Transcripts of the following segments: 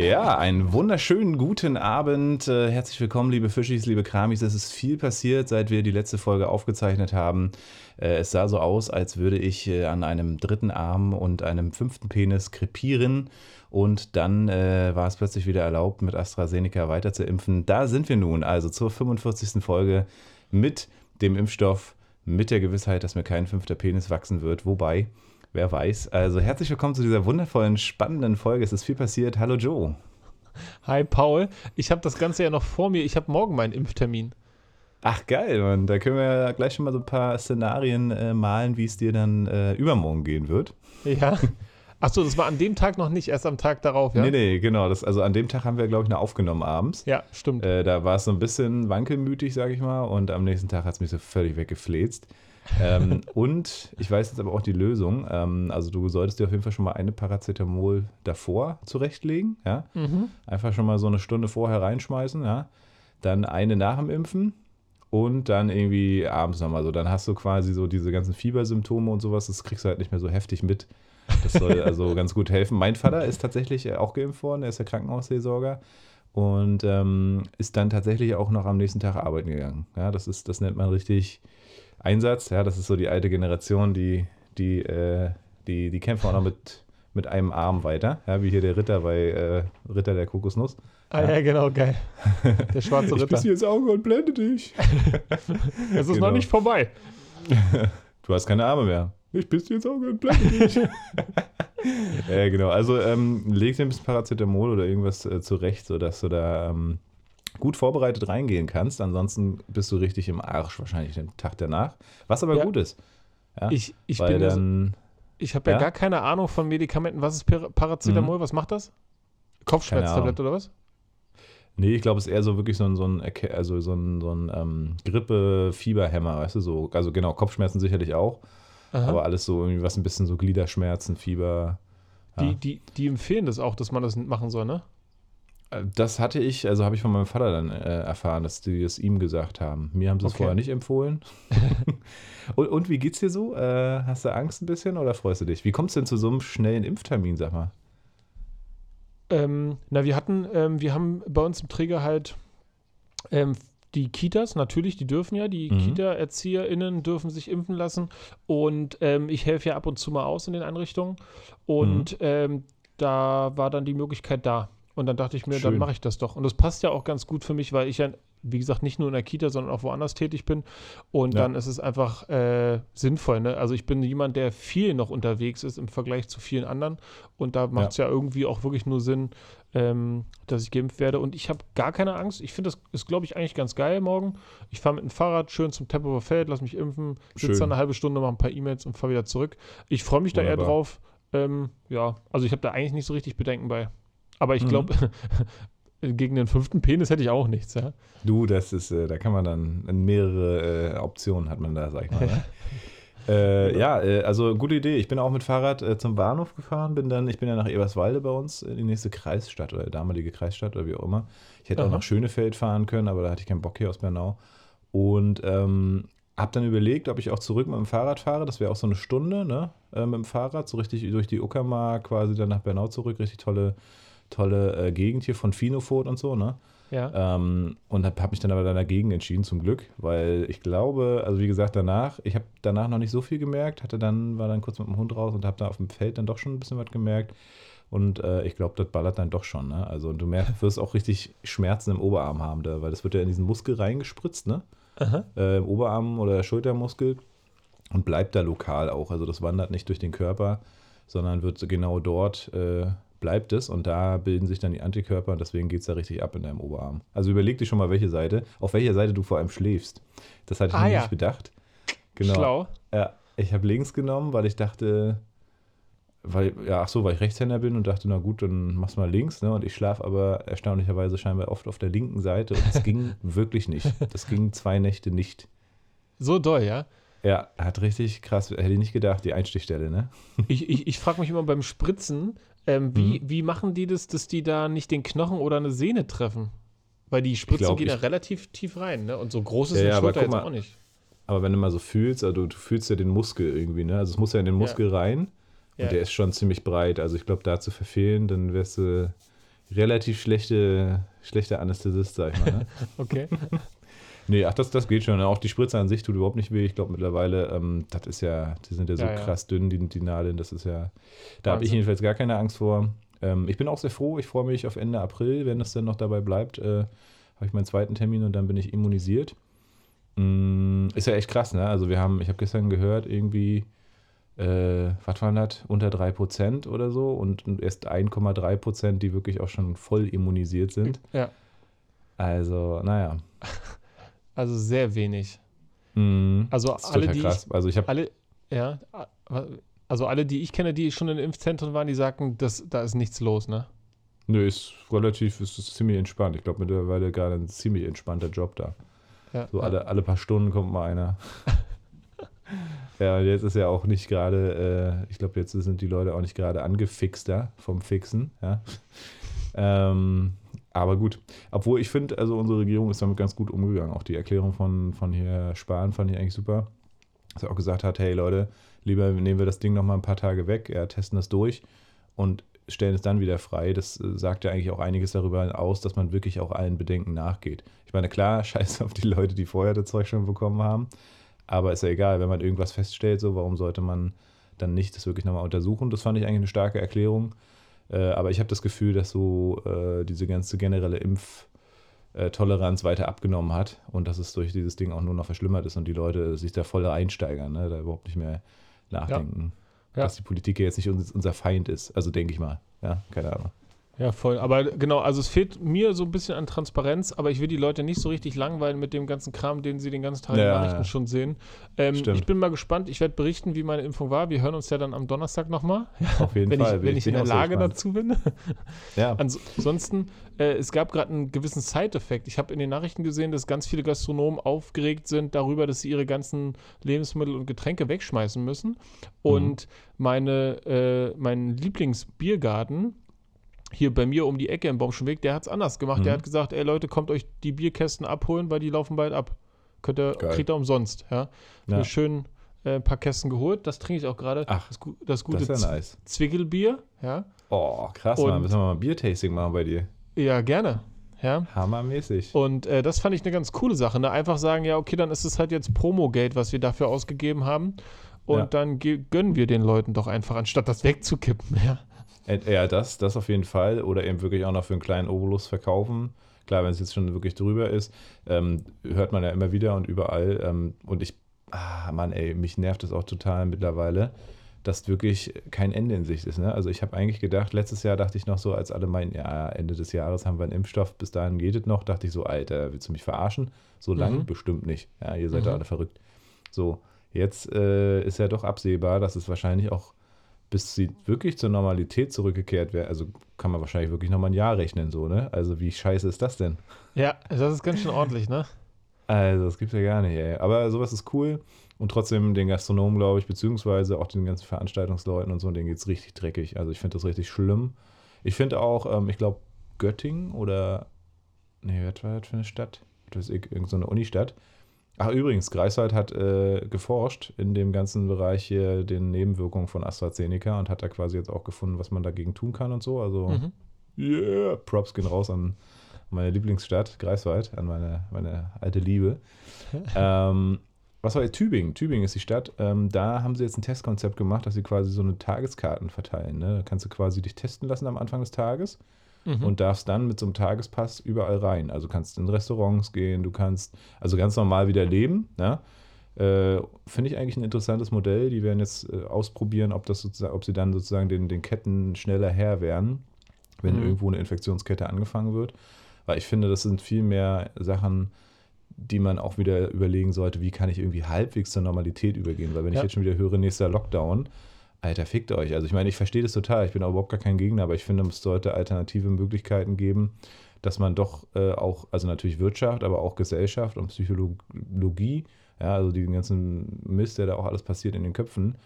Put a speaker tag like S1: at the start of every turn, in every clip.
S1: Ja, einen wunderschönen guten Abend. Äh, herzlich willkommen, liebe Fischis, liebe Kramis. Es ist viel passiert, seit wir die letzte Folge aufgezeichnet haben. Äh, es sah so aus, als würde ich äh, an einem dritten Arm und einem fünften Penis krepieren. Und dann äh, war es plötzlich wieder erlaubt, mit AstraZeneca weiter zu impfen. Da sind wir nun, also zur 45. Folge mit dem Impfstoff, mit der Gewissheit, dass mir kein fünfter Penis wachsen wird. Wobei, wer weiß. Also herzlich willkommen zu dieser wundervollen, spannenden Folge. Es ist viel passiert. Hallo Joe.
S2: Hi Paul, ich habe das Ganze ja noch vor mir. Ich habe morgen meinen Impftermin.
S1: Ach geil, Mann. Da können wir ja gleich schon mal so ein paar Szenarien äh, malen, wie es dir dann äh, übermorgen gehen wird.
S2: Ja. Achso, das war an dem Tag noch nicht, erst am Tag darauf, ja?
S1: Nee, nee, genau. Das, also an dem Tag haben wir, glaube ich, noch aufgenommen abends.
S2: Ja, stimmt.
S1: Äh, da war es so ein bisschen wankelmütig, sage ich mal. Und am nächsten Tag hat es mich so völlig weggefläzt. Ähm, und ich weiß jetzt aber auch die Lösung. Ähm, also du solltest dir auf jeden Fall schon mal eine Paracetamol davor zurechtlegen. Ja?
S2: Mhm.
S1: Einfach schon mal so eine Stunde vorher reinschmeißen. Ja? Dann eine nach dem Impfen und dann irgendwie abends nochmal so. Dann hast du quasi so diese ganzen Fiebersymptome und sowas. Das kriegst du halt nicht mehr so heftig mit. Das soll also ganz gut helfen. Mein Vater ist tatsächlich äh, auch geimpft worden. Er ist der Krankenhausseelsorger und ähm, ist dann tatsächlich auch noch am nächsten Tag arbeiten gegangen. Ja, das ist, das nennt man richtig Einsatz. Ja, das ist so die alte Generation, die, die, äh, die, die kämpfen auch noch mit, mit einem Arm weiter. Ja, wie hier der Ritter bei äh, Ritter der Kokosnuss.
S2: Ah ja, genau, geil. Der schwarze
S1: Ich
S2: Ritter.
S1: biss dir ins Auge und blende dich.
S2: Es ist
S1: Genau.
S2: noch nicht vorbei.
S1: Du hast keine Arme mehr. Ich biss dir ins Auge und blende dich. ja, genau. Also ähm, leg dir ein bisschen Paracetamol oder irgendwas äh, zurecht, sodass du da ähm, gut vorbereitet reingehen kannst. Ansonsten bist du richtig im Arsch wahrscheinlich den Tag danach. Was aber
S2: Ja.
S1: gut ist. Ja?
S2: Ich, ich bin
S1: dann,
S2: ich habe ja,
S1: Ja?
S2: gar keine Ahnung von Medikamenten. Was ist Par- Paracetamol? Was macht das? Kopfschmerztablette oder was?
S1: nee, ich glaube, es ist eher so wirklich so ein, so ein, also so ein, so ein ähm, Grippe-Fieberhemmer, weißt du, so. Also genau, Kopfschmerzen sicherlich auch,
S2: Aha.
S1: aber alles so irgendwie was ein bisschen so Gliederschmerzen, Fieber. ja.
S2: die, die, die empfehlen das auch, dass man das machen soll, ne?
S1: Das hatte ich, also habe ich von meinem Vater dann äh, erfahren, dass die es ihm gesagt haben. Mir haben sie es
S2: Okay.
S1: vorher nicht empfohlen. und, und wie geht's dir so? Äh, hast du Angst ein bisschen oder freust du dich? Wie kommst du denn zu so einem schnellen Impftermin, sag mal?
S2: Ähm, na, wir hatten, ähm, wir haben bei uns im Träger halt ähm, die Kitas, natürlich, die dürfen ja, die
S1: Mhm.
S2: Kita-ErzieherInnen dürfen sich impfen lassen und ähm, ich helfe ja ab und zu mal aus in den Einrichtungen und ähm, da war dann die Möglichkeit da. Und dann dachte ich mir, dann
S1: Schön.
S2: mache ich das doch. Und das passt ja auch ganz gut für mich, weil ich ja, wie gesagt, nicht nur in der Kita, sondern auch woanders tätig bin. Und
S1: Ja.
S2: dann ist es einfach äh, sinnvoll. Ne? Also ich bin jemand, der viel noch unterwegs ist im Vergleich zu vielen anderen. Und da macht es ja. irgendwie auch wirklich nur Sinn, ähm, dass ich geimpft werde. Und ich habe gar keine Angst. Ich finde, das ist, glaube ich, eigentlich ganz geil morgen. Ich fahre mit dem Fahrrad schön zum Tempelhofer Feld, lass mich impfen, sitze dann eine halbe Stunde, mache ein paar E-Mails und fahre wieder zurück. Ich freue mich da eher
S1: Wunderbar.
S2: drauf. Ähm, ja, also ich habe da eigentlich nicht so richtig Bedenken bei. Aber ich
S1: Mhm.
S2: glaube, gegen den fünften Penis hätte ich auch nichts, ja.
S1: Du, das ist, äh, da kann man dann mehrere äh, Optionen hat man da, sag ich mal. Ne? Äh, ja, äh, also gute Idee. Ich bin auch mit Fahrrad äh, zum Bahnhof gefahren, bin dann, ich bin ja nach Eberswalde bei uns, in die nächste Kreisstadt oder damalige Kreisstadt oder wie auch immer. Ich hätte auch
S2: Aha.
S1: nach Schönefeld fahren können, aber da hatte ich keinen Bock hier aus Bernau. Und ähm, habe dann überlegt, ob ich auch zurück mit dem Fahrrad fahre. Das wäre auch so eine Stunde, ne? Äh, mit dem Fahrrad, so richtig durch die Uckermark quasi dann nach Bernau zurück. Richtig tolle, tolle äh, Gegend hier von Finofurt und so, ne?
S2: Ja.
S1: Ähm, und habe hab mich dann aber dann dagegen entschieden, zum Glück, weil ich glaube, also wie gesagt, danach, ich habe danach noch nicht so viel gemerkt, hatte dann, war dann kurz mit dem Hund raus und habe da auf dem Feld dann doch schon ein bisschen was gemerkt. Und äh, ich glaube, das ballert dann doch schon. Ne? Also und du merkst, wirst auch richtig Schmerzen im Oberarm haben, da, weil das wird ja in diesen Muskel reingespritzt, ne? Äh, Im Oberarm oder Schultermuskel und bleibt da lokal auch. Also das wandert nicht durch den Körper, sondern wird genau dort äh, bleibt es und da bilden sich dann die Antikörper und deswegen geht es da richtig ab in deinem Oberarm. Also überleg dir schon mal, welche Seite, auf welcher Seite du vor allem schläfst. Das hatte ich
S2: Ah,
S1: mir
S2: ja.
S1: nicht bedacht. Genau.
S2: Schlau.
S1: Ja, ich habe links genommen, weil ich dachte, weil, ja, ach so, weil ich Rechtshänder bin und dachte, na gut, dann mach's mal links, ne? Und ich schlafe aber erstaunlicherweise scheinbar oft auf der linken Seite und das ging wirklich nicht. Das ging zwei Nächte nicht.
S2: So doll, ja.
S1: Ja, hat richtig krass, hätte ich nicht gedacht, die Einstichstelle, ne?
S2: Ich, ich, ich frage mich immer beim Spritzen, ähm, wie,
S1: Mhm.
S2: wie machen die das, dass die da nicht den Knochen oder eine Sehne treffen? Weil die Spritzen
S1: glaub,
S2: gehen ja relativ tief rein, ne? Und so groß ist
S1: Ja,
S2: eine
S1: ja,
S2: Schulter jetzt
S1: mal,
S2: auch nicht.
S1: Aber wenn du mal so fühlst, also du fühlst ja den Muskel irgendwie, ne? Also es muss ja in den Muskel rein
S2: Ja.
S1: und der ist schon ziemlich breit. Also ich glaube, da zu verfehlen, dann wärst du relativ schlechte, schlechte Anästhesist, sag ich mal. Ne?
S2: okay.
S1: Nee, ach, das, das geht schon. Auch die Spritze an sich tut überhaupt nicht weh. Ich glaube mittlerweile, ähm, das ist ja, die sind ja so
S2: Ja, ja.
S1: krass dünn, die, die Nadeln, das ist ja, da habe ich jedenfalls gar keine Angst vor. Ähm, ich bin auch sehr froh, ich freue mich auf Ende April, wenn das dann noch dabei bleibt, äh, habe ich meinen zweiten Termin und dann bin ich immunisiert. Mm, ist ja echt krass, ne? Also wir haben, ich habe gestern gehört, irgendwie, äh, was waren das, unter 3% oder so und erst 1,3%, die wirklich auch schon voll immunisiert sind.
S2: Ja.
S1: Also, naja.
S2: Also sehr wenig.
S1: Mm,
S2: Also alle, die
S1: krass.
S2: ich,
S1: Also ich
S2: alle, ja, also alle, die ich kenne, die schon in Impfzentren waren, die sagten, das, da ist nichts los, ne?
S1: Nö, ist relativ, ist, ist ziemlich entspannt. Ich glaube mittlerweile gerade ein ziemlich entspannter Job da.
S2: Ja,
S1: So
S2: ja.
S1: alle, alle paar Stunden kommt mal einer. ja, und jetzt ist ja auch nicht gerade, äh, ich glaube, jetzt sind die Leute auch nicht gerade angefixter vom Fixen, ja. ähm, aber gut. Obwohl ich finde, also unsere Regierung ist damit ganz gut umgegangen. Auch die Erklärung von, von hier Spahn fand ich eigentlich super. Dass er auch gesagt hat, hey Leute, lieber nehmen wir das Ding noch mal ein paar Tage weg, ja, testen das durch und stellen es dann wieder frei. Das äh, sagt ja eigentlich auch einiges darüber aus, dass man wirklich auch allen Bedenken nachgeht. Ich meine, klar, scheiße auf die Leute, die vorher das Zeug schon bekommen haben. Aber ist ja egal, wenn man irgendwas feststellt, so, warum sollte man dann nicht das wirklich nochmal untersuchen? Das fand ich eigentlich eine starke Erklärung. Äh, aber ich habe das Gefühl, dass so äh, diese ganze generelle Impftoleranz weiter abgenommen hat und dass es durch dieses Ding auch nur noch verschlimmert ist und die Leute sich da voll einsteigern, ne? da überhaupt nicht mehr nachdenken.
S2: Ja.
S1: Dass die Politik ja jetzt nicht uns, unser Feind ist. Also denke ich mal. Ja, keine Ahnung.
S2: Ja, voll. Aber genau, also es fehlt mir so ein bisschen an Transparenz, aber ich will die Leute nicht so richtig langweilen mit dem ganzen Kram, den sie den ganzen Tag in den
S1: Ja,
S2: Nachrichten
S1: ja.
S2: schon sehen. Ähm, ich bin mal gespannt. Ich werde berichten, wie meine Impfung war. Wir hören uns ja dann am Donnerstag nochmal,
S1: Auf jeden
S2: wenn,
S1: Fall.
S2: ich, wenn ich in
S1: bin
S2: der Lage
S1: gespannt.
S2: dazu bin.
S1: Ja,
S2: Ansonsten, äh, es gab gerade einen gewissen Side-Effekt. Ich habe in den Nachrichten gesehen, dass ganz viele Gastronomen aufgeregt sind darüber, dass sie ihre ganzen Lebensmittel und Getränke wegschmeißen müssen. Und meine, äh, mein Lieblingsbiergarten hier bei mir um die Ecke im Baumschenweg, der hat es anders gemacht. Der
S1: Mhm.
S2: hat gesagt, ey Leute, kommt euch die Bierkästen abholen, weil die laufen bald ab. Könnt ihr,
S1: Geil.
S2: kriegt ihr umsonst. Ja?
S1: Ja.
S2: Mir schön äh, ein paar Kästen geholt. Das trinke ich auch gerade.
S1: Ach,
S2: das, das gute
S1: das ist ja nice.
S2: Zwickelbier. Ja?
S1: Oh, krass,
S2: Und-
S1: Mann. Müssen wir mal ein Biertasting machen bei dir.
S2: ja, gerne. Ja.
S1: Hammermäßig.
S2: Und äh, das fand ich eine ganz coole Sache. Ne? Einfach sagen, ja, okay, dann ist es halt jetzt Promogeld, was wir dafür ausgegeben haben. Und
S1: Ja.
S2: dann gönnen wir den Leuten doch einfach, anstatt das wegzukippen. Ja,
S1: Ja, das, das auf jeden Fall. Oder eben wirklich auch noch für einen kleinen Obolus verkaufen. Klar, wenn es jetzt schon wirklich drüber ist, ähm, hört man ja immer wieder und überall. Ähm, und ich, ah, Mann, ey, mich nervt das auch total mittlerweile, dass wirklich kein Ende in Sicht ist. Ne? Also ich habe eigentlich gedacht, letztes Jahr dachte ich noch so, als alle meinten, ja, Ende des Jahres haben wir einen Impfstoff, bis dahin geht es noch, dachte ich so, Alter, willst du mich verarschen? So lang?
S2: Mhm.
S1: Bestimmt nicht. Ja, ihr seid
S2: Mhm.
S1: alle verrückt. So, jetzt äh, ist ja doch absehbar, dass es wahrscheinlich auch bis sie wirklich zur Normalität zurückgekehrt wäre, also kann man wahrscheinlich wirklich nochmal ein Jahr rechnen, so, ne? Also wie scheiße ist das denn?
S2: ja das ist ganz schön ordentlich, ne?
S1: Also, das gibt's ja gar nicht, ey. Aber sowas ist cool. Und trotzdem den Gastronomen, glaube ich, beziehungsweise auch den ganzen Veranstaltungsleuten und so, denen geht's richtig dreckig. Also ich finde das richtig schlimm. Ich finde auch, ähm, ich glaube, Göttingen oder, nee, was war das für eine Stadt? Das ist irgendeine so eine Unistadt. Ach, übrigens, Greifswald hat äh, geforscht in dem ganzen Bereich hier den Nebenwirkungen von AstraZeneca und hat da quasi jetzt auch gefunden, was man dagegen tun kann und so. Also,
S2: Mhm.
S1: yeah, Props gehen raus an meine Lieblingsstadt, Greifswald, an meine, meine alte Liebe. ähm, was war jetzt Tübingen? Tübingen ist die Stadt. Ähm, da haben sie jetzt ein Testkonzept gemacht, dass sie quasi so eine Tageskarten verteilen. Ne? Da kannst du quasi dich testen lassen am Anfang des Tages
S2: Mhm.
S1: und darfst dann mit so einem Tagespass überall rein. Also kannst in Restaurants gehen, du kannst also ganz normal wieder leben. Ne? Äh, Finde ich eigentlich ein interessantes Modell. Die werden jetzt äh, ausprobieren, ob, das sozusagen, ob sie dann sozusagen den, den Ketten schneller Herr werden, wenn
S2: Mhm.
S1: irgendwo eine Infektionskette angefangen wird. Weil ich finde, das sind viel mehr Sachen, die man auch wieder überlegen sollte, wie kann ich irgendwie halbwegs zur Normalität übergehen. Weil wenn
S2: Ja.
S1: ich jetzt schon wieder höre, nächster Lockdown, Alter, fickt euch. Also ich meine, ich verstehe das total, ich bin auch überhaupt gar kein Gegner, aber ich finde, es sollte alternative Möglichkeiten geben, dass man doch äh, auch, also natürlich Wirtschaft, aber auch Gesellschaft und Psychologie, ja, also den ganzen Mist, der da auch alles passiert in den Köpfen,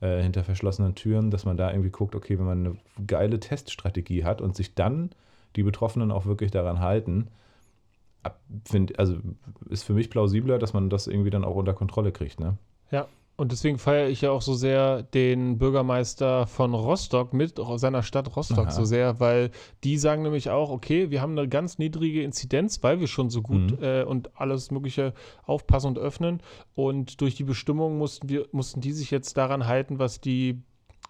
S1: äh, hinter verschlossenen Türen, dass man da irgendwie guckt, okay, wenn man eine geile Teststrategie hat und sich dann die Betroffenen auch wirklich daran halten, find, also ist für mich plausibler, dass man das irgendwie dann auch unter Kontrolle kriegt, ne?
S2: Und deswegen feiere ich ja auch so sehr den Bürgermeister von Rostock mit seiner Stadt Rostock
S1: Aha.
S2: so sehr, weil die sagen nämlich auch, okay, wir haben eine ganz niedrige Inzidenz, weil wir schon so gut
S1: Mhm.
S2: äh, und alles Mögliche aufpassen und öffnen. Und durch die Bestimmung mussten wir, mussten die sich jetzt daran halten, was die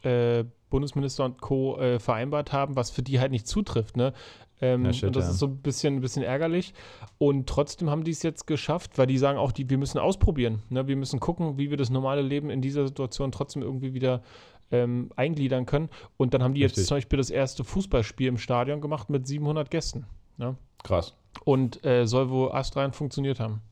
S2: äh, Bundesminister und Co. Äh, vereinbart haben, was für die halt nicht zutrifft. Ne? Ähm,
S1: Ja, shit,
S2: und das
S1: ja.
S2: ist so ein bisschen, ein bisschen ärgerlich. Und trotzdem haben die es jetzt geschafft, weil die sagen auch, die, wir müssen ausprobieren. Ne? Wir müssen gucken, wie wir das normale Leben in dieser Situation trotzdem irgendwie wieder ähm, eingliedern können. Und dann haben die jetzt
S1: Richtig.
S2: zum Beispiel das erste Fußballspiel im Stadion gemacht mit 700 Gästen. Ne?
S1: Krass.
S2: Und äh, soll wohl astrein funktioniert haben.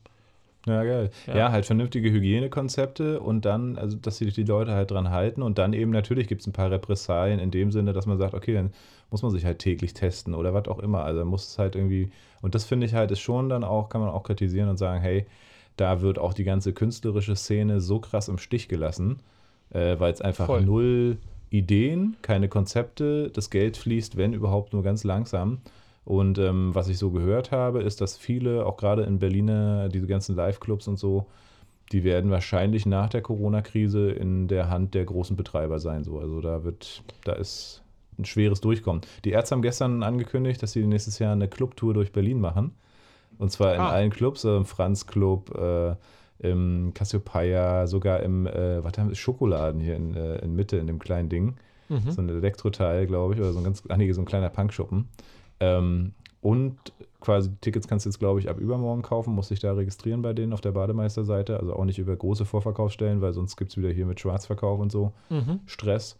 S1: Ja, geil.
S2: Ja.
S1: Ja. halt vernünftige Hygienekonzepte und dann, also dass sich die Leute halt dran halten und dann eben natürlich gibt es ein paar Repressalien in dem Sinne, dass man sagt, okay, dann muss man sich halt täglich testen oder was auch immer. Also muss es halt irgendwie, und das finde ich halt ist schon dann auch, kann man auch kritisieren und sagen, hey, da wird auch die ganze künstlerische Szene so krass im Stich gelassen, äh, weil es einfach
S2: Voll.
S1: null Ideen, keine Konzepte, das Geld fließt, wenn überhaupt, nur ganz langsam. Und ähm, was ich so gehört habe, ist, dass viele, auch gerade in Berliner, diese ganzen Live-Clubs und so, die werden wahrscheinlich nach der Corona-Krise in der Hand der großen Betreiber sein. So. Also da wird, da ist ein schweres Durchkommen. Die Ärzte haben gestern angekündigt, dass sie nächstes Jahr eine Clubtour durch Berlin machen. Und zwar in
S2: Ah.
S1: allen Clubs, äh, im Franz Club, äh, im Cassiopeia, sogar im, äh, was haben wir, Schokoladen hier in, äh, in Mitte, in dem kleinen Ding
S2: Mhm.
S1: so ein Elektroteil, glaube ich, oder so ein ganz, ach nee, so ein kleiner Punkschuppen. Ähm, und quasi Tickets kannst du jetzt, glaube ich, ab übermorgen kaufen, musst dich da registrieren bei denen auf der Bademeisterseite, also auch nicht über große Vorverkaufsstellen, weil sonst gibt es wieder hier mit Schwarzverkauf und so
S2: Mhm.
S1: Stress.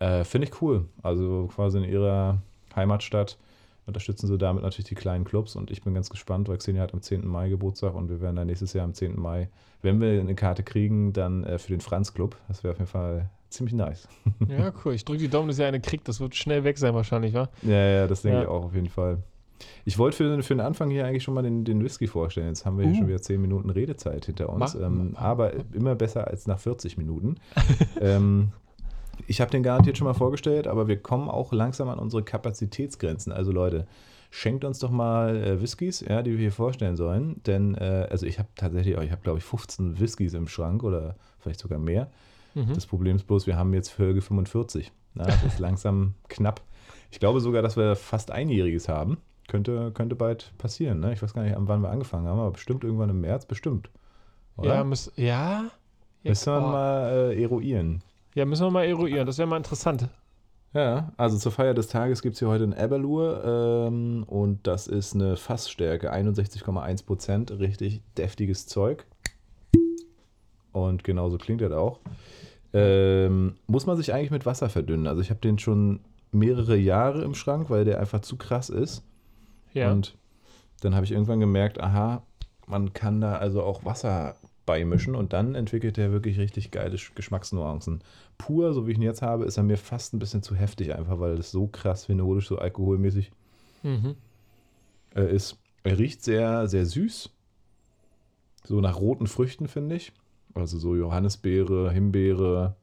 S1: Äh, Finde ich cool. Also quasi in ihrer Heimatstadt unterstützen sie damit natürlich die kleinen Clubs und ich bin ganz gespannt, weil Xenia hat am 10. Mai Geburtstag und wir werden dann nächstes Jahr am 10. Mai, wenn wir eine Karte kriegen, dann äh, für den Franz Club. Das wäre auf jeden Fall ziemlich nice.
S2: Ja, cool. Ich drücke die Daumen, dass ihr eine kriegt. Das wird schnell weg sein wahrscheinlich, wa?
S1: Ja, ja, das denke
S2: Ja.
S1: ich auch auf jeden Fall. Ich wollte für, für den Anfang hier eigentlich schon mal den, den Whisky vorstellen. Jetzt haben wir hier
S2: Uh.
S1: schon wieder 10 Minuten Redezeit hinter uns.
S2: Mach-
S1: ähm,
S2: mach-
S1: aber immer besser als nach 40 Minuten. ähm, ich habe den garantiert schon mal vorgestellt, aber wir kommen auch langsam an unsere Kapazitätsgrenzen. Also Leute, schenkt uns doch mal äh, Whiskys, ja, die wir hier vorstellen sollen. Denn, äh, also ich habe tatsächlich, auch, ich habe glaube ich 15 Whiskys im Schrank oder vielleicht sogar mehr.
S2: Mhm.
S1: Das Problem ist bloß, wir haben jetzt Folge 45. Na, das ist langsam knapp. Ich glaube sogar, dass wir fast einjähriges haben. Könnte, könnte bald passieren. Ne? Ich weiß gar nicht, an wann wir angefangen haben, aber bestimmt irgendwann im März, bestimmt. Oder?
S2: Ja, müß, ja?
S1: Müssen wir
S2: oh.
S1: mal äh, eruieren.
S2: ja, müssen wir mal eruieren. Das wäre mal interessant.
S1: Ja, also zur Feier des Tages gibt es hier heute ein Eberlur ähm, und das ist eine Fassstärke, 61,1 Prozent, richtig deftiges Zeug. Und genauso klingt das auch. Ähm, muss man sich eigentlich mit Wasser verdünnen. Also ich habe den schon mehrere Jahre im Schrank, weil der einfach zu krass ist.
S2: Ja.
S1: Und dann habe ich irgendwann gemerkt, aha, man kann da also auch Wasser beimischen und dann entwickelt er wirklich richtig geile Sch- Geschmacksnuancen. Pur, so wie ich ihn jetzt habe, ist er mir fast ein bisschen zu heftig, einfach weil es so krass phenolisch, so alkoholmäßig
S2: mhm.
S1: äh, ist. Er riecht sehr, sehr süß. So nach roten Früchten, finde ich. Also so Johannisbeere, Himbeere,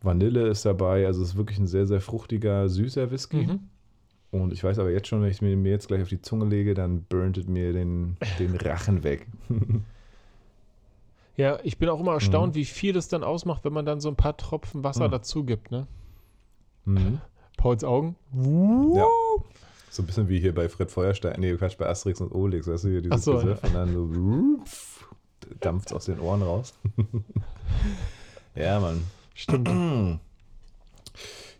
S1: Vanille ist dabei. Also es ist wirklich ein sehr, sehr fruchtiger, süßer Whisky.
S2: Mhm.
S1: Und ich weiß aber jetzt schon, wenn ich mir mir jetzt gleich auf die Zunge lege, dann burnt es mir den, den Rachen weg.
S2: Ja, ich bin auch immer erstaunt,
S1: Mhm.
S2: wie viel das dann ausmacht, wenn man dann so ein paar Tropfen Wasser
S1: Mhm.
S2: dazu gibt, ne?
S1: Mhm.
S2: Pauls Augen.
S1: Ja. So ein bisschen wie hier bei Fred Feuerstein, nee, Quatsch, bei Asterix und Obelix, weißt du, hier dieses
S2: Ach so,
S1: und dann so dampft es aus den Ohren raus. ja, Mann.
S2: Stimmt.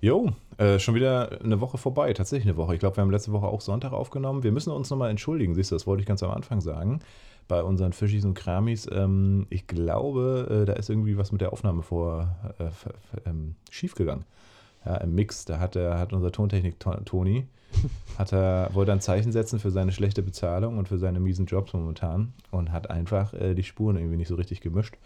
S1: Jo, äh, schon wieder eine Woche vorbei, tatsächlich eine Woche. Ich glaube, wir haben letzte Woche auch Sonntag aufgenommen. Wir müssen uns nochmal entschuldigen, siehst du, das wollte ich ganz am Anfang sagen. Bei unseren Fischis und Kramis, ähm, ich glaube, äh, da ist irgendwie was mit der Aufnahme vor äh, ähm, schiefgegangen. Ja, im Mix, da hat, er, hat unser Tontechnik To- Toni, hat er, wollte ein Zeichen setzen für seine schlechte Bezahlung und für seine miesen Jobs momentan und hat einfach äh, die Spuren irgendwie nicht so richtig gemischt.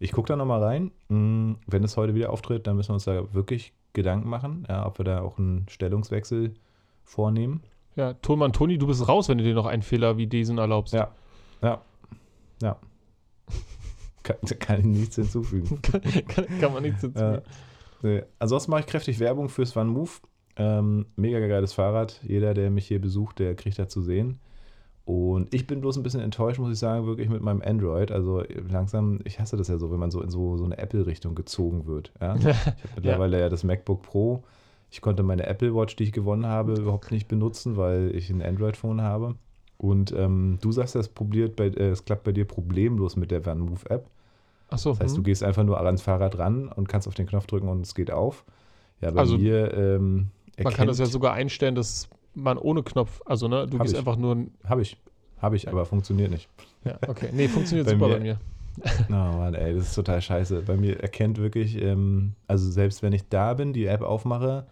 S1: Ich gucke da nochmal rein. Mm, Wenn es heute wieder auftritt, dann müssen wir uns da wirklich Gedanken machen, ja, ob wir da auch einen Stellungswechsel vornehmen.
S2: Ja, Tonmann Toni, du bist raus, wenn du dir noch einen Fehler wie diesen erlaubst.
S1: Ja. Ja. Ja. Kann, kann ich nichts hinzufügen.
S2: kann, kann man nichts dazu.
S1: Ja. Nee. Ansonsten mache ich kräftig Werbung fürs One Move. Ähm, mega geiles Fahrrad. Jeder, der mich hier besucht, der kriegt das zu sehen. Und ich bin bloß ein bisschen enttäuscht, muss ich sagen, wirklich mit meinem Android. Also langsam, ich hasse das ja so, wenn man so in so, so eine Apple-Richtung gezogen wird. Ja? Ich habe mittlerweile ja. ja das MacBook Pro. Ich konnte meine Apple Watch, die ich gewonnen habe, überhaupt nicht benutzen, weil ich ein Android-Phone habe. Und ähm, du sagst, das, probiert bei, äh, das klappt bei dir problemlos mit der OneMove-App. Ach so. Das heißt, hm. du gehst einfach nur ans Fahrrad ran und kannst auf den Knopf drücken und es geht auf. Ja, bei also, mir. Ähm,
S2: man kann das ja sogar einstellen, dass man ohne Knopf, also ne, du gehst ich. einfach nur.
S1: Habe ich. Habe ich, aber funktioniert nicht.
S2: Ja, okay. Nee, funktioniert bei super mir, bei mir.
S1: Oh Mann, ey, das ist total scheiße. Bei mir erkennt wirklich, ähm, also selbst wenn ich da bin, die App aufmache,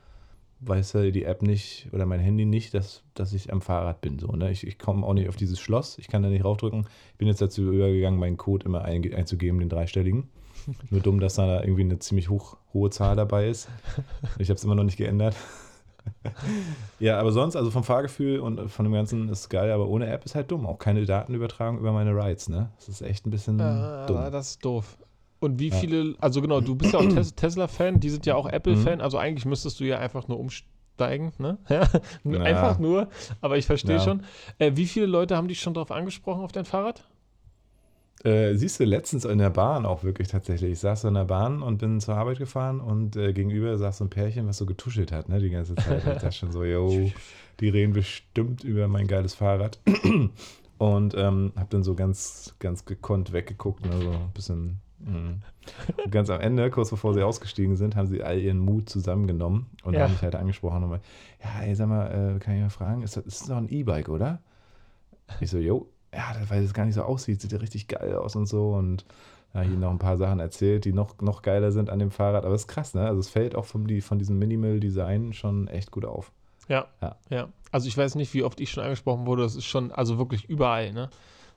S1: weiß die App nicht oder mein Handy nicht, dass, dass ich am Fahrrad bin. So, ne? Ich, ich komme auch nicht auf dieses Schloss, ich kann da nicht raufdrücken. Ich bin jetzt dazu übergegangen, meinen Code immer ein, einzugeben, den dreistelligen. Nur dumm, dass da irgendwie eine ziemlich hoch, hohe Zahl dabei ist. Ich habe es immer noch nicht geändert. ja, aber sonst, also vom Fahrgefühl und von dem Ganzen ist geil, aber ohne App ist halt dumm. Auch keine Datenübertragung über meine Rides, ne? Das ist echt ein bisschen äh, dumm.
S2: Das ist doof. Und wie viele, also genau, du bist ja auch Tesla-Fan, die sind ja auch Apple-Fan, mhm. also eigentlich müsstest du ja einfach nur umsteigen, ne? Ja, ja. einfach nur, aber ich verstehe ja. schon. Äh, wie viele Leute haben dich schon darauf angesprochen auf dein Fahrrad?
S1: Äh, siehst du, letztens in der Bahn auch wirklich tatsächlich. Ich saß in der Bahn und bin zur Arbeit gefahren und äh, gegenüber saß so ein Pärchen, was so getuschelt hat, ne, die ganze Zeit. ich dachte schon so, yo, die reden bestimmt über mein geiles Fahrrad. und ähm, hab dann so ganz, ganz gekonnt weggeguckt, ne, so ein bisschen. Mh. Und ganz am Ende, kurz bevor sie ausgestiegen sind, haben sie all ihren Mut zusammengenommen und ja. haben mich halt angesprochen und mal, ja, ey, sag mal, äh, kann ich mal fragen, ist das, ist das doch ein E-Bike, oder? Ich so, yo, ja, weil es gar nicht so aussieht, sieht ja richtig geil aus und so. Und ja, hier noch ein paar Sachen erzählt, die noch, noch geiler sind an dem Fahrrad. Aber es ist krass, ne? Also es fällt auch von, die, von diesem Minimal-Design schon echt gut auf.
S2: Ja, ja. Ja. Also ich weiß nicht, wie oft ich schon angesprochen wurde. Das ist schon, also wirklich überall, ne?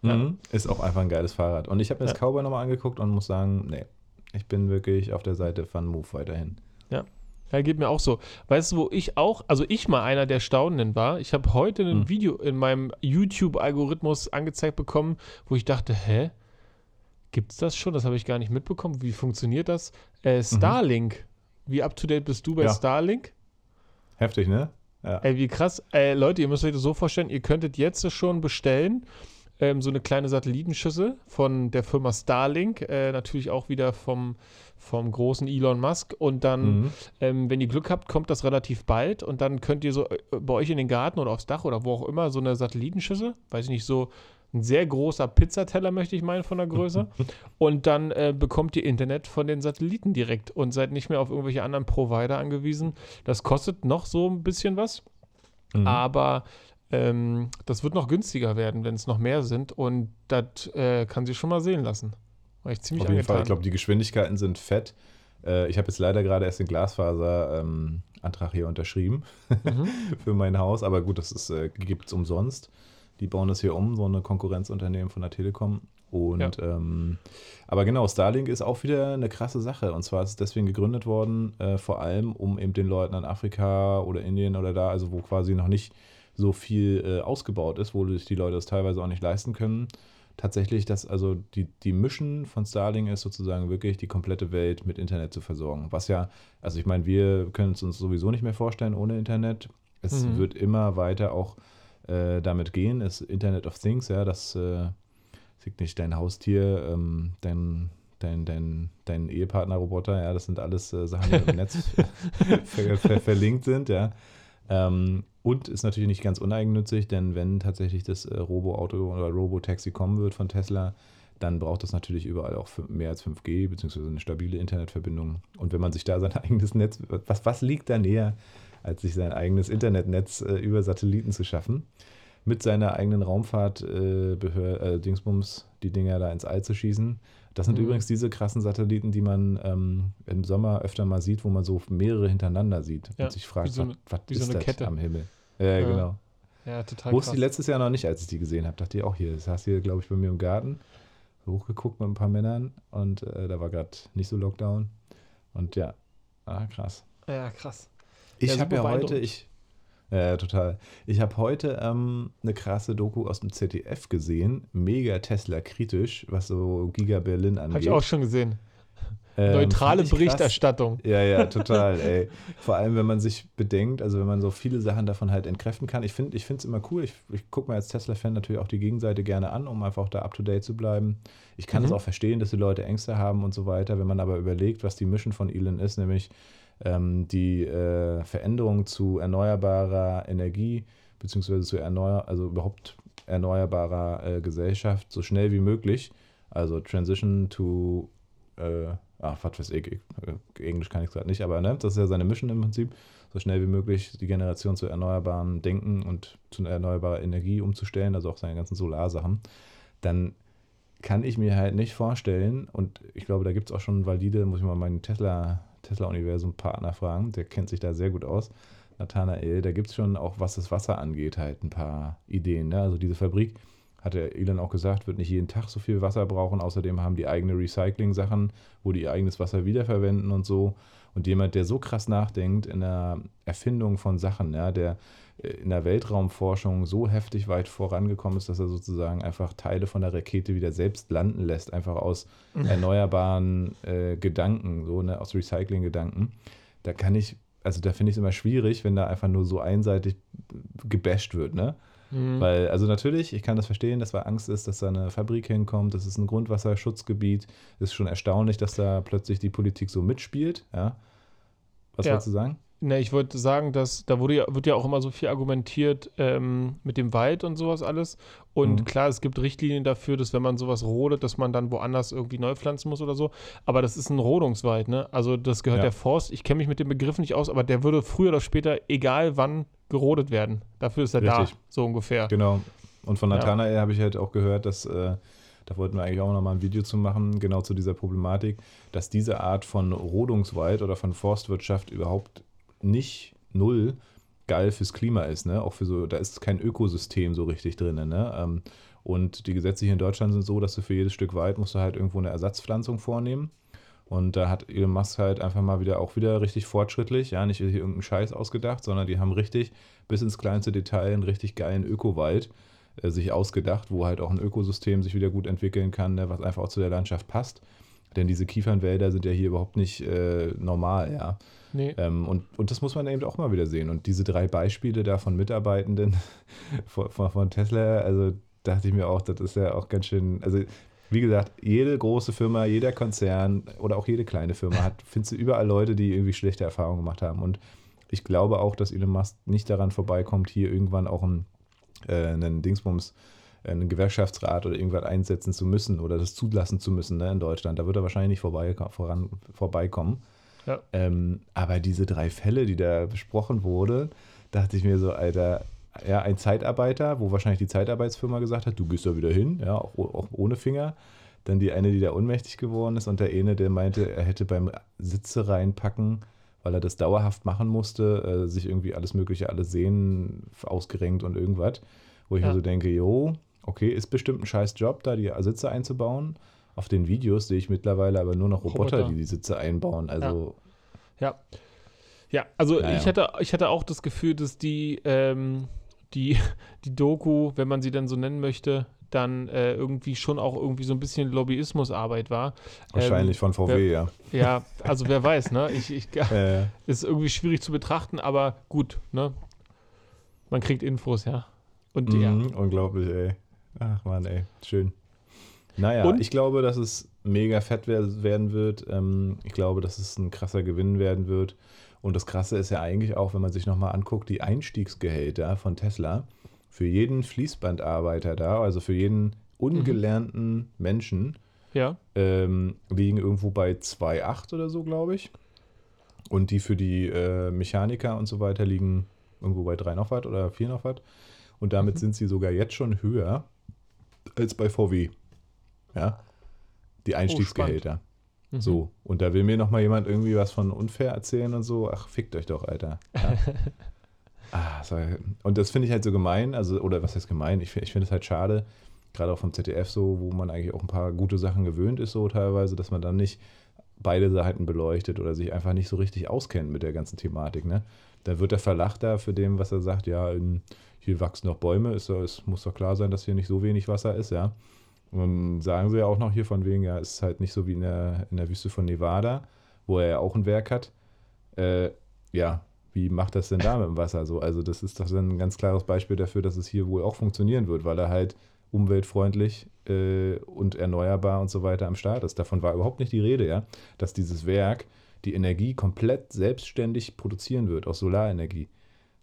S1: Mhm. Ist auch einfach ein geiles Fahrrad. Und ich habe mir das Cowboy nochmal angeguckt und muss sagen, nee, ich bin wirklich auf der Seite von Move weiterhin.
S2: Ja. Ja, geht mir auch so. Weißt du, wo ich auch, also ich mal einer der Staunenden war, ich habe heute ein hm. Video in meinem YouTube-Algorithmus angezeigt bekommen, wo ich dachte, hä? Gibt es das schon? Das habe ich gar nicht mitbekommen. Wie funktioniert das? Äh, mhm. Starlink. Mhm. Wie up to date bist du bei ja. Starlink?
S1: Heftig, ne?
S2: Ja. Ey, wie krass. Äh, Leute, ihr müsst euch das so vorstellen, ihr könntet jetzt schon bestellen ähm, so eine kleine Satellitenschüssel von der Firma Starlink, äh, natürlich auch wieder vom, vom großen Elon Musk. Und dann, mhm. ähm, wenn ihr Glück habt, kommt das relativ bald und dann könnt ihr so äh, bei euch in den Garten oder aufs Dach oder wo auch immer so eine Satellitenschüssel, weiß ich nicht, so ein sehr großer Pizzateller, möchte ich meinen, von der Größe. Und dann äh, bekommt ihr Internet von den Satelliten direkt und seid nicht mehr auf irgendwelche anderen Provider angewiesen. Das kostet noch so ein bisschen was. Mhm. Aber ähm, das wird noch günstiger werden, wenn es noch mehr sind. Und das äh, kann sich schon mal sehen lassen.
S1: War ich ziemlich Auf jeden angetan. Fall. Ich glaube, die Geschwindigkeiten sind fett. Äh, ich habe jetzt leider gerade erst den Glasfaser-Antrag ähm, hier unterschrieben mhm. für mein Haus. Aber gut, das äh, gibt es umsonst. Die bauen das hier um, so eine Konkurrenzunternehmen von der Telekom. Und ja. ähm, aber genau, Starlink ist auch wieder eine krasse Sache. Und zwar ist es deswegen gegründet worden, äh, vor allem, um eben den Leuten in Afrika oder Indien oder da, also wo quasi noch nicht so viel äh, ausgebaut ist, wo sich die Leute das teilweise auch nicht leisten können. Tatsächlich, dass also die, die Mission von Starlink ist sozusagen wirklich die komplette Welt mit Internet zu versorgen. Was ja, also ich meine, wir können es uns sowieso nicht mehr vorstellen ohne Internet. Es mhm. wird immer weiter auch äh, damit gehen. Es Internet of Things, ja, das äh, nicht dein Haustier, ähm, dein dein, dein, dein Ehepartner-Roboter, ja, das sind alles äh, Sachen, die im Netz ver ver verlinkt sind, ja. Ähm, und ist natürlich nicht ganz uneigennützig, denn wenn tatsächlich das äh, Robo-Auto oder Robo-Taxi kommen wird von Tesla, dann braucht das natürlich überall auch mehr als 5G, beziehungsweise eine stabile Internetverbindung. Und wenn man sich da sein eigenes Netz, was, was liegt da näher, als sich sein eigenes Internetnetz äh, über Satelliten zu schaffen? Mit seiner eigenen Raumfahrt, äh, äh, Dingsbums, die Dinger da ins All zu schießen. Das sind mhm. übrigens diese krassen Satelliten, die man ähm, im Sommer öfter mal sieht, wo man so mehrere hintereinander sieht ja, und sich fragt, so eine, was, was ist so das Kette. am Himmel? Ja, ja, genau. Ja, total Wusste ich letztes Jahr noch nicht, als ich die gesehen habe. Dachte ich auch hier. Das hast du hier, glaube ich, bei mir im Garten hochgeguckt mit ein paar Männern und äh, da war gerade nicht so Lockdown. Und ja, ah, krass.
S2: Ja, krass.
S1: Ich ja, habe ja heute, ich, ja, total. Ich habe heute ähm, eine krasse Doku aus dem ZDF gesehen, mega Tesla kritisch, was so Giga Berlin angeht.
S2: Habe ich auch schon gesehen. Ähm, Neutrale Berichterstattung.
S1: Ja, ja, total, ey. Vor allem, wenn man sich bedenkt, also wenn man so viele Sachen davon halt entkräften kann. Ich finde es immer cool. Ich, ich gucke mir als Tesla-Fan natürlich auch die Gegenseite gerne an, um einfach da up-to-date zu bleiben. Ich kann es mhm. auch verstehen, dass die Leute Ängste haben und so weiter. Wenn man aber überlegt, was die Mission von Elon ist, nämlich ähm, die äh, Veränderung zu erneuerbarer Energie, beziehungsweise zu erneuer, also überhaupt erneuerbarer äh, Gesellschaft so schnell wie möglich. Also Transition to äh, ach, was weiß ich, Englisch kann ich gerade nicht, aber ne, das ist ja seine Mission im Prinzip, so schnell wie möglich die Generation zu erneuerbaren Denken und zu erneuerbarer Energie umzustellen, also auch seine ganzen Solarsachen, dann kann ich mir halt nicht vorstellen, und ich glaube, da gibt es auch schon valide, muss ich mal meinen Tesla, Tesla-Universum-Partner fragen, der kennt sich da sehr gut aus, Nathanael, da gibt es schon auch, was das Wasser angeht, halt ein paar Ideen. Ne? Also diese Fabrik, hat der Elon auch gesagt, wird nicht jeden Tag so viel Wasser brauchen. Außerdem haben die eigene Recycling-Sachen, wo die ihr eigenes Wasser wiederverwenden und so. Und jemand, der so krass nachdenkt in der Erfindung von Sachen, ja, der in der Weltraumforschung so heftig weit vorangekommen ist, dass er sozusagen einfach Teile von der Rakete wieder selbst landen lässt, einfach aus mhm. erneuerbaren äh, Gedanken, so ne, aus Recycling-Gedanken. Da kann ich, also da finde ich es immer schwierig, wenn da einfach nur so einseitig gebasht wird, ne? Mhm. Weil, also natürlich, ich kann das verstehen, dass weil Angst ist, dass da eine Fabrik hinkommt, das ist ein Grundwasserschutzgebiet. Ist schon erstaunlich, dass da plötzlich die Politik so mitspielt. Ja. Was ja. wolltest du sagen?
S2: Ne, ich wollte sagen, dass da wurde ja, wird ja auch immer so viel argumentiert ähm, mit dem Wald und sowas alles. Und mhm. klar, es gibt Richtlinien dafür, dass wenn man sowas rodet, dass man dann woanders irgendwie neu pflanzen muss oder so. Aber das ist ein Rodungswald, ne? Also das gehört ja. der Forst. Ich kenne mich mit dem Begriff nicht aus, aber der würde früher oder später, egal wann, gerodet werden. Dafür ist er Richtig. da, so ungefähr.
S1: Genau. Und von Nathanael ja. habe ich halt auch gehört, dass, äh, da wollten wir eigentlich auch nochmal ein Video zu machen, genau zu dieser Problematik, dass diese Art von Rodungswald oder von Forstwirtschaft überhaupt nicht null geil fürs Klima ist, ne? Auch für so, da ist kein Ökosystem so richtig drin, ne? Ähm, und die Gesetze hier in Deutschland sind so, dass du für jedes Stück Wald musst du halt irgendwo eine Ersatzpflanzung vornehmen. Und da hat Elon Musk halt einfach mal wieder auch wieder richtig fortschrittlich, ja, nicht irgendeinen Scheiß ausgedacht, sondern die haben richtig bis ins kleinste Detail einen richtig geilen Ökowald äh, sich ausgedacht, wo halt auch ein Ökosystem sich wieder gut entwickeln kann, ne, was einfach auch zu der Landschaft passt. Denn diese Kiefernwälder sind ja hier überhaupt nicht äh, normal, ja. Nee. Ähm, und, und das muss man eben auch mal wieder sehen. Und diese drei Beispiele da von Mitarbeitenden von, von, Tesla, also dachte ich mir auch, das ist ja auch ganz schön, also wie gesagt, jede große Firma, jeder Konzern oder auch jede kleine Firma hat, findest du überall Leute, die irgendwie schlechte Erfahrungen gemacht haben. Und ich glaube auch, dass Elon Musk nicht daran vorbeikommt, hier irgendwann auch einen, äh, einen Dingsbums, einen Gewerkschaftsrat oder irgendwas einsetzen zu müssen oder das zulassen zu müssen ne, in Deutschland. Da wird er wahrscheinlich nicht vorbei, voran, vorbeikommen. Ja. Ähm, aber diese drei Fälle, die da besprochen wurden, dachte ich mir so, Alter, ja, ein Zeitarbeiter, wo wahrscheinlich die Zeitarbeitsfirma gesagt hat, du gehst da wieder hin, ja, auch, auch ohne Finger. Dann die eine, die da ohnmächtig geworden ist und der eine, der meinte, er hätte beim Sitze reinpacken, weil er das dauerhaft machen musste, äh, sich irgendwie alles Mögliche, alle Sehnen ausgerenkt und irgendwas. Wo ich ja. mir so denke, jo, okay, ist bestimmt ein scheiß Job, da die Sitze einzubauen. Auf den Videos sehe ich mittlerweile aber nur noch Roboter, Roboter. die die Sitze einbauen. Also.
S2: Ja. ja. Ja, also naja. ich, hatte, ich hatte auch das Gefühl, dass die, ähm, die, die Doku, wenn man sie denn so nennen möchte, dann äh, irgendwie schon auch irgendwie so ein bisschen Lobbyismusarbeit war.
S1: Wahrscheinlich ähm, von VW, wer, ja.
S2: Ja, also wer weiß, ne? Ich, ich, äh. Ist irgendwie schwierig zu betrachten, aber gut, ne? Man kriegt Infos, ja.
S1: Und mhm, ja. Unglaublich, ey. Ach man, ey. Schön. Naja, Und? ich glaube, dass es mega fett werden wird. Ähm, ich glaube, dass es ein krasser Gewinn werden wird. Und das Krasse ist ja eigentlich auch, wenn man sich nochmal anguckt, die Einstiegsgehälter von Tesla für jeden Fließbandarbeiter da, also für jeden ungelernten mhm. Menschen,
S2: ja.
S1: ähm, liegen irgendwo bei 2,8 oder so, glaube ich. Und die für die äh, Mechaniker und so weiter liegen irgendwo bei 3 noch was oder 4 noch was. Und damit mhm. sind sie sogar jetzt schon höher als bei VW. Ja. Die oh, Einstiegsgehälter. Oh, Mhm. So, und da will mir noch mal jemand irgendwie was von unfair erzählen und so. Ach, fickt euch doch, Alter. Ja. ah, so, und das finde ich halt so gemein, also, oder was heißt gemein? Ich, ich finde es halt schade, gerade auch vom ZDF so, wo man eigentlich auch ein paar gute Sachen gewöhnt ist, so teilweise, dass man dann nicht beide Seiten beleuchtet oder sich einfach nicht so richtig auskennt mit der ganzen Thematik. Ne? Da wird der Verlacht da für dem, was er sagt, ja, in, hier wachsen noch Bäume, ist, es muss doch klar sein, dass hier nicht so wenig Wasser ist, ja. Und sagen sie ja auch noch hier von wegen, ja, ist halt nicht so wie in der, in der Wüste von Nevada, wo er ja auch ein Werk hat. Äh, ja, wie macht das denn da mit dem Wasser so? Also das ist doch ein ganz klares Beispiel dafür, dass es hier wohl auch funktionieren wird, weil er halt umweltfreundlich äh, und erneuerbar und so weiter am Start ist. Davon war überhaupt nicht die Rede, ja, dass dieses Werk die Energie komplett selbstständig produzieren wird aus Solarenergie.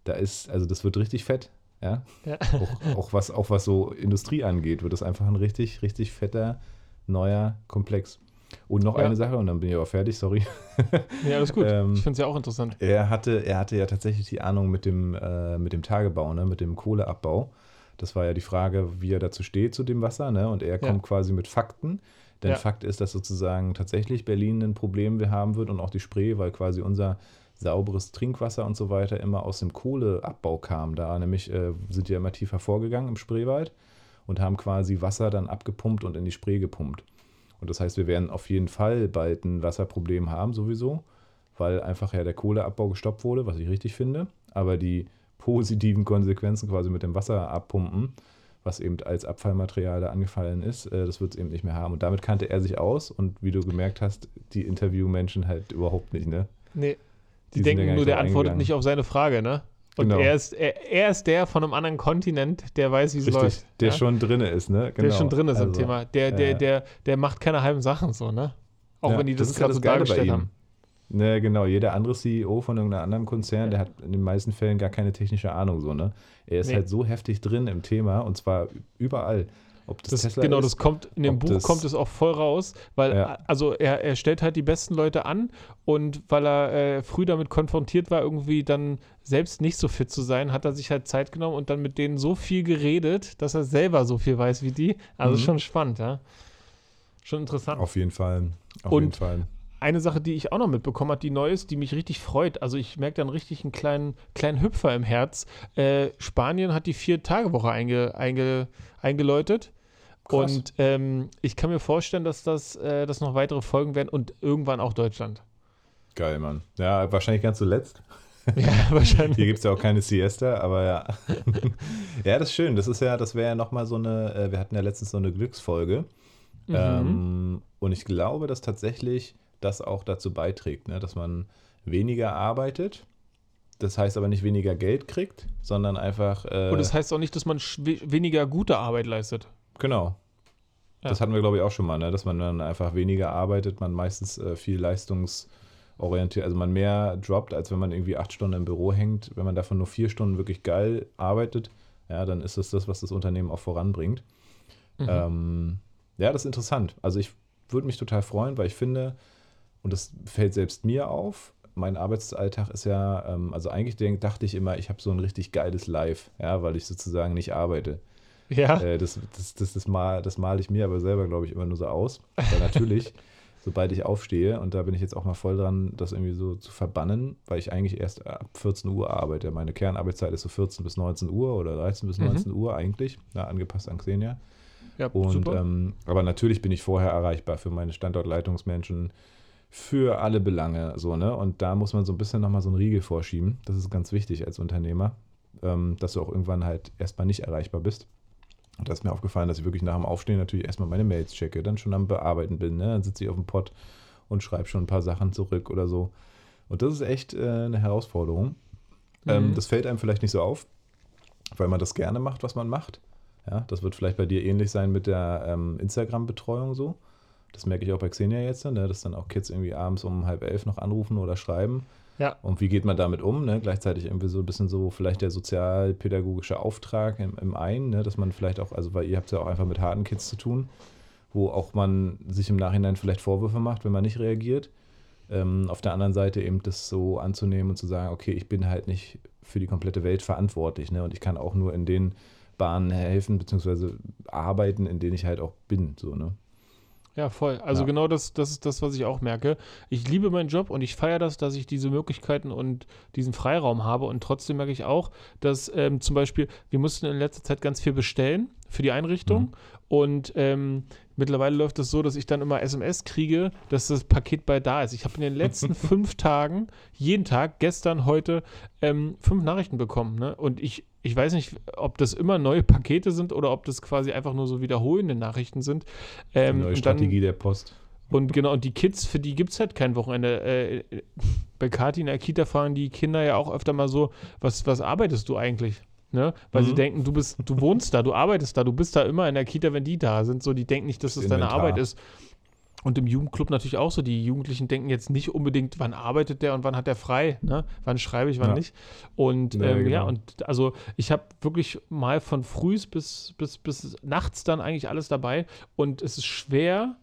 S1: Da ist, also das wird richtig fett. Ja? ja. Auch, auch, was, auch was so Industrie angeht, wird das einfach ein richtig, richtig fetter, neuer Komplex. Und noch ja. eine Sache, und dann bin ich auch fertig, sorry.
S2: Ja, alles gut. ähm, ich finde es ja auch interessant.
S1: Er hatte, er hatte ja tatsächlich die Ahnung mit dem, äh, mit dem Tagebau, ne, mit dem Kohleabbau. Das war ja die Frage, wie er dazu steht, zu dem Wasser. Ne? Und er kommt ja. quasi mit Fakten. Denn ja. Fakt ist, dass sozusagen tatsächlich Berlin ein Problem wir haben wird und auch die Spree, weil quasi unser sauberes Trinkwasser und so weiter immer aus dem Kohleabbau kam. Da nämlich äh, sind die immer tiefer vorgegangen im Spreewald und haben quasi Wasser dann abgepumpt und in die Spree gepumpt. Und das heißt, wir werden auf jeden Fall bald ein Wasserproblem haben, sowieso, weil einfach ja der Kohleabbau gestoppt wurde, was ich richtig finde. Aber die positiven Konsequenzen quasi mit dem Wasser abpumpen, was eben als Abfallmaterial da angefallen ist, äh, das wird es eben nicht mehr haben. Und damit kannte er sich aus und wie du gemerkt hast, die Interviewmenschen halt überhaupt nicht, ne?
S2: Nee. Die, die denken nur, der antwortet nicht auf seine Frage, ne? Und genau. er, ist, er, er, ist der von einem anderen Kontinent, der weiß, wie es läuft.
S1: Der ja? schon drin ist, ne?
S2: Genau. Der schon drin ist also, im Thema. Der, der, der, der macht keine halben Sachen so, ne? Auch ja, wenn die das, das gerade so dargestellt haben.
S1: Ne, genau. Jeder andere CEO von irgendeinem anderen Konzern, ja. der hat in den meisten Fällen gar keine technische Ahnung, so, ne? Er ist nee. halt so heftig drin im Thema und zwar überall.
S2: Ob das, das Tesla genau, ist, das kommt in dem Buch das, kommt es auch voll raus, weil ja. also er, er stellt halt die besten Leute an und weil er äh, früh damit konfrontiert war, irgendwie dann selbst nicht so fit zu sein, hat er sich halt Zeit genommen und dann mit denen so viel geredet, dass er selber so viel weiß wie die. Also mhm. schon spannend, ja. Schon interessant.
S1: Auf jeden Fall. Auf
S2: und
S1: jeden Fall
S2: eine Sache, die ich auch noch mitbekommen habe, die neu ist, die mich richtig freut. Also ich merke dann richtig einen kleinen, kleinen Hüpfer im Herz. Äh, Spanien hat die Vier-Tage-Woche einge, einge, eingeläutet. Krass. Und ähm, ich kann mir vorstellen, dass das äh, dass noch weitere Folgen werden und irgendwann auch Deutschland.
S1: Geil, Mann. Ja, wahrscheinlich ganz zuletzt.
S2: Ja, wahrscheinlich.
S1: Hier gibt es ja auch keine Siesta, aber ja. ja, das ist schön. Das ist ja, das wäre ja nochmal so eine, äh, wir hatten ja letztens so eine Glücksfolge. Mhm. Ähm, und ich glaube, dass tatsächlich das auch dazu beiträgt, ne? dass man weniger arbeitet. Das heißt aber nicht weniger Geld kriegt, sondern einfach.
S2: Äh, und das heißt auch nicht, dass man weniger gute Arbeit leistet.
S1: Genau. Ja. Das hatten wir, glaube ich, auch schon mal, ne? dass man dann einfach weniger arbeitet, man meistens äh, viel leistungsorientiert, also man mehr droppt, als wenn man irgendwie acht Stunden im Büro hängt. Wenn man davon nur vier Stunden wirklich geil arbeitet, ja, dann ist das das, was das Unternehmen auch voranbringt. Mhm. Ähm, ja, das ist interessant. Also ich würde mich total freuen, weil ich finde, und das fällt selbst mir auf. Mein Arbeitsalltag ist ja, ähm, also eigentlich denk, dachte ich immer, ich habe so ein richtig geiles Live, ja, weil ich sozusagen nicht arbeite.
S2: Ja.
S1: Äh, das, das, das, das, mal, das male ich mir aber selber, glaube ich, immer nur so aus. Weil natürlich, sobald ich aufstehe, und da bin ich jetzt auch mal voll dran, das irgendwie so zu verbannen, weil ich eigentlich erst ab 14 Uhr arbeite. Meine Kernarbeitszeit ist so 14 bis 19 Uhr oder 13 bis 19 mhm. Uhr eigentlich, ja, angepasst an Xenia. Ja, und, ähm, aber natürlich bin ich vorher erreichbar für meine Standortleitungsmenschen, für alle Belange, so, ne? Und da muss man so ein bisschen nochmal so einen Riegel vorschieben. Das ist ganz wichtig als Unternehmer, ähm, dass du auch irgendwann halt erstmal nicht erreichbar bist. Und da ist mir aufgefallen, dass ich wirklich nach dem Aufstehen natürlich erstmal meine Mails checke, dann schon am Bearbeiten bin, ne? Dann sitze ich auf dem Pott und schreibe schon ein paar Sachen zurück oder so. Und das ist echt äh, eine Herausforderung. Ähm, mhm. Ähm, das fällt einem vielleicht nicht so auf, weil man das gerne macht, was man macht. Ja, das wird vielleicht bei dir ähnlich sein mit der ähm, Instagram-Betreuung so. Das merke ich auch bei Xenia jetzt, ne, dass dann auch Kids irgendwie abends um halb elf noch anrufen oder schreiben.
S2: Ja.
S1: Und wie geht man damit um? Ne? Gleichzeitig irgendwie so ein bisschen so vielleicht der sozialpädagogische Auftrag im, im einen, ne? dass man vielleicht auch, also weil ihr habt ja auch einfach mit harten Kids zu tun, wo auch man sich im Nachhinein vielleicht Vorwürfe macht, wenn man nicht reagiert. Ähm, auf der anderen Seite eben das so anzunehmen und zu sagen, okay, ich bin halt nicht für die komplette Welt verantwortlich ne? und ich kann auch nur in den Bahnen helfen, beziehungsweise arbeiten, in denen ich halt auch bin. So, ne?
S2: Ja, voll. Also ja. genau das, das ist das, was ich auch merke. Ich liebe meinen Job und ich feiere das, dass ich diese Möglichkeiten und diesen Freiraum habe. Und trotzdem merke ich auch, dass ähm, zum Beispiel, wir mussten in letzter Zeit ganz viel bestellen für die Einrichtung. Mhm. Und ähm, mittlerweile läuft es das so, dass ich dann immer SMS kriege, dass das Paket bald da ist. Ich habe in den letzten fünf Tagen, jeden Tag, gestern, heute, ähm, fünf Nachrichten bekommen. Ne? Und ich, ich weiß nicht, ob das immer neue Pakete sind oder ob das quasi einfach nur so wiederholende Nachrichten sind.
S1: Ähm, die neue Strategie dann, der Post.
S2: Und genau, und die Kids, für die gibt es halt kein Wochenende. Äh, bei Kati in der Kita fragen die Kinder ja auch öfter mal so, was, was arbeitest du eigentlich? Ne? Weil mhm. sie denken, du bist, du wohnst da, du arbeitest da, du bist da immer in der Kita, wenn die da sind. So, die denken nicht, dass das, das deine Arbeit ist. Und im Jugendclub natürlich auch so. Die Jugendlichen denken jetzt nicht unbedingt, wann arbeitet der und wann hat er frei, ne? Wann schreibe ich, wann ja. nicht. Und ja, ähm, genau. ja, und also ich habe wirklich mal von früh bis, bis, bis nachts dann eigentlich alles dabei. Und es ist schwer,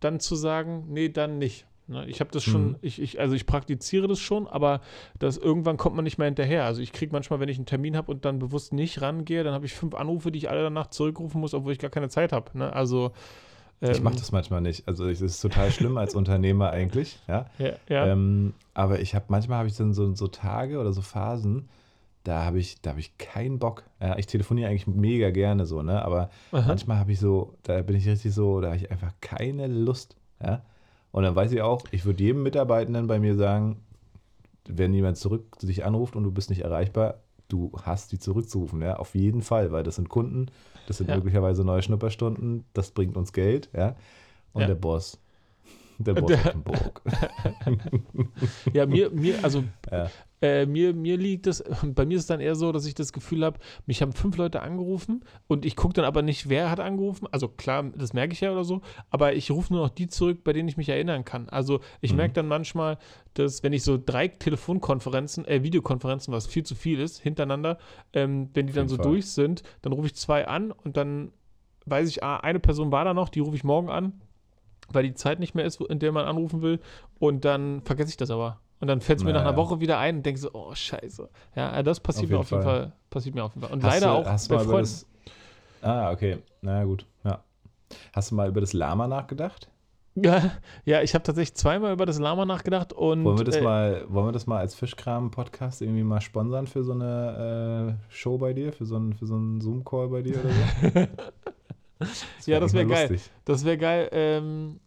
S2: dann zu sagen, nee, dann nicht. Ne? Ich habe das schon, mhm. ich, ich, also ich praktiziere das schon, aber das irgendwann kommt man nicht mehr hinterher. Also ich kriege manchmal, wenn ich einen Termin habe und dann bewusst nicht rangehe, dann habe ich fünf Anrufe, die ich alle danach zurückrufen muss, obwohl ich gar keine Zeit habe. Ne? Also
S1: ich mache das manchmal nicht. Also es ist total schlimm als Unternehmer eigentlich, ja.
S2: ja, ja.
S1: Ähm, aber ich habe manchmal habe ich dann so, so Tage oder so Phasen, da habe ich, da habe ich keinen Bock. Ja, ich telefoniere eigentlich mega gerne so, ne? Aber Aha. manchmal habe ich so, da bin ich richtig so, da habe ich einfach keine Lust. Ja. Und dann weiß ich auch, ich würde jedem Mitarbeitenden bei mir sagen, wenn jemand zurück dich anruft und du bist nicht erreichbar, du hast die zurückzurufen, ja, auf jeden Fall, weil das sind Kunden, das sind ja. möglicherweise neue Schnupperstunden, das bringt uns Geld, ja. Und ja. der Boss, der Burg.
S2: ja, mir, mir, also ja. Äh, mir, mir liegt es, bei mir ist es dann eher so, dass ich das Gefühl habe, mich haben fünf Leute angerufen und ich gucke dann aber nicht, wer hat angerufen. Also klar, das merke ich ja oder so, aber ich rufe nur noch die zurück, bei denen ich mich erinnern kann. Also ich mhm. merke dann manchmal, dass wenn ich so drei Telefonkonferenzen, äh, Videokonferenzen, was viel zu viel ist, hintereinander, ähm, wenn die dann so Fall. durch sind, dann rufe ich zwei an und dann weiß ich, ah, eine Person war da noch, die rufe ich morgen an, weil die Zeit nicht mehr ist, in der man anrufen will und dann vergesse ich das aber. Und dann fällt es mir naja. nach einer Woche wieder ein und denke so, oh, scheiße. Ja, das passiert auf mir auf jeden Fall. Fall. Passiert mir auf jeden Fall. Und hast leider du, auch
S1: hast bei Freunden. Das, ah, okay. Na naja, gut. Ja. Hast du mal über das Lama nachgedacht?
S2: Ja, ja ich habe tatsächlich zweimal über das Lama nachgedacht und.
S1: Wollen wir das, äh, mal, wollen wir das mal als Fischkram-Podcast irgendwie mal sponsern für so eine äh, Show bei dir, für so einen, so einen Zoom-Call bei dir oder so?
S2: das ja, das wäre geil. Das wäre geil. Ähm,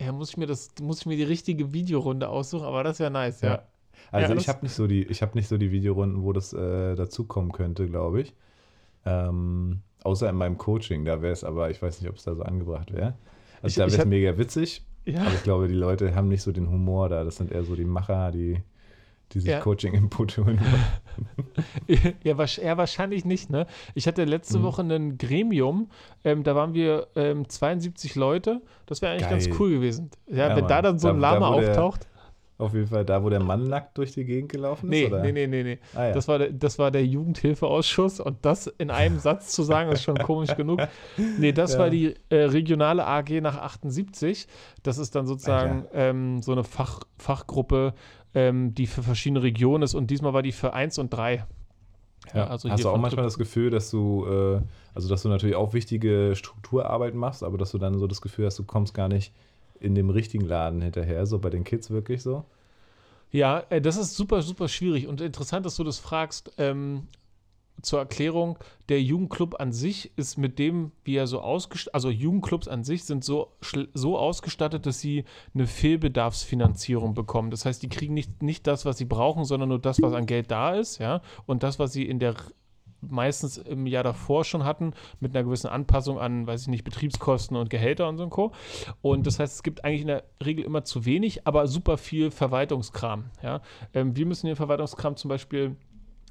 S2: ja, muss ich mir das, muss ich mir die richtige Videorunde aussuchen, aber das wäre nice, ja. ja.
S1: Also ja, ich habe nicht so die, ich habe nicht so die Videorunden, wo das äh, dazukommen könnte, glaube ich. Ähm, außer in meinem Coaching, da wäre es aber, ich weiß nicht, ob es da so angebracht wäre. Also ich, da wäre es mega witzig, ja. aber ich glaube, die Leute haben nicht so den Humor da. Das sind eher so die Macher, die die sich ja. Coaching-Input holen.
S2: ja, ja, wahrscheinlich nicht. Ne? Ich hatte letzte mhm. Woche ein Gremium, ähm, da waren wir ähm, 72 Leute. Das wäre eigentlich Geil. ganz cool gewesen. Ja, ja wenn Mann. da dann so ein Lama auftaucht.
S1: Auf jeden Fall da, wo der Mann nackt durch die Gegend gelaufen ist?
S2: Nee,
S1: oder?
S2: nee, nee, nee. nee. Ah, ja. das, war der, das war der Jugendhilfeausschuss und das in einem Satz zu sagen, ist schon komisch genug. Nee, das ja. war die äh, regionale AG nach 78. Das ist dann sozusagen ähm, so eine Fach, Fachgruppe ähm, die für verschiedene Regionen ist und diesmal war die für 1 und 3.
S1: Ja, also Hast du auch manchmal das Gefühl, dass du, äh, also dass du natürlich auch wichtige Strukturarbeit machst, aber dass du dann so das Gefühl hast, du kommst gar nicht in dem richtigen Laden hinterher, so bei den Kids wirklich so?
S2: Ja, äh, das ist super, super schwierig und interessant, dass du das fragst. Ähm, zur Erklärung, der Jugendclub an sich ist mit dem, wie er so ausgestattet, also Jugendclubs an sich sind so, so ausgestattet, dass sie eine Fehlbedarfsfinanzierung bekommen. Das heißt, die kriegen nicht, nicht das, was sie brauchen, sondern nur das, was an Geld da ist, ja, und das, was sie in der meistens im Jahr davor schon hatten, mit einer gewissen Anpassung an, weiß ich nicht, Betriebskosten und Gehälter und so ein Co. Und das heißt, es gibt eigentlich in der Regel immer zu wenig, aber super viel Verwaltungskram. Ja? Ähm, wir müssen den Verwaltungskram zum Beispiel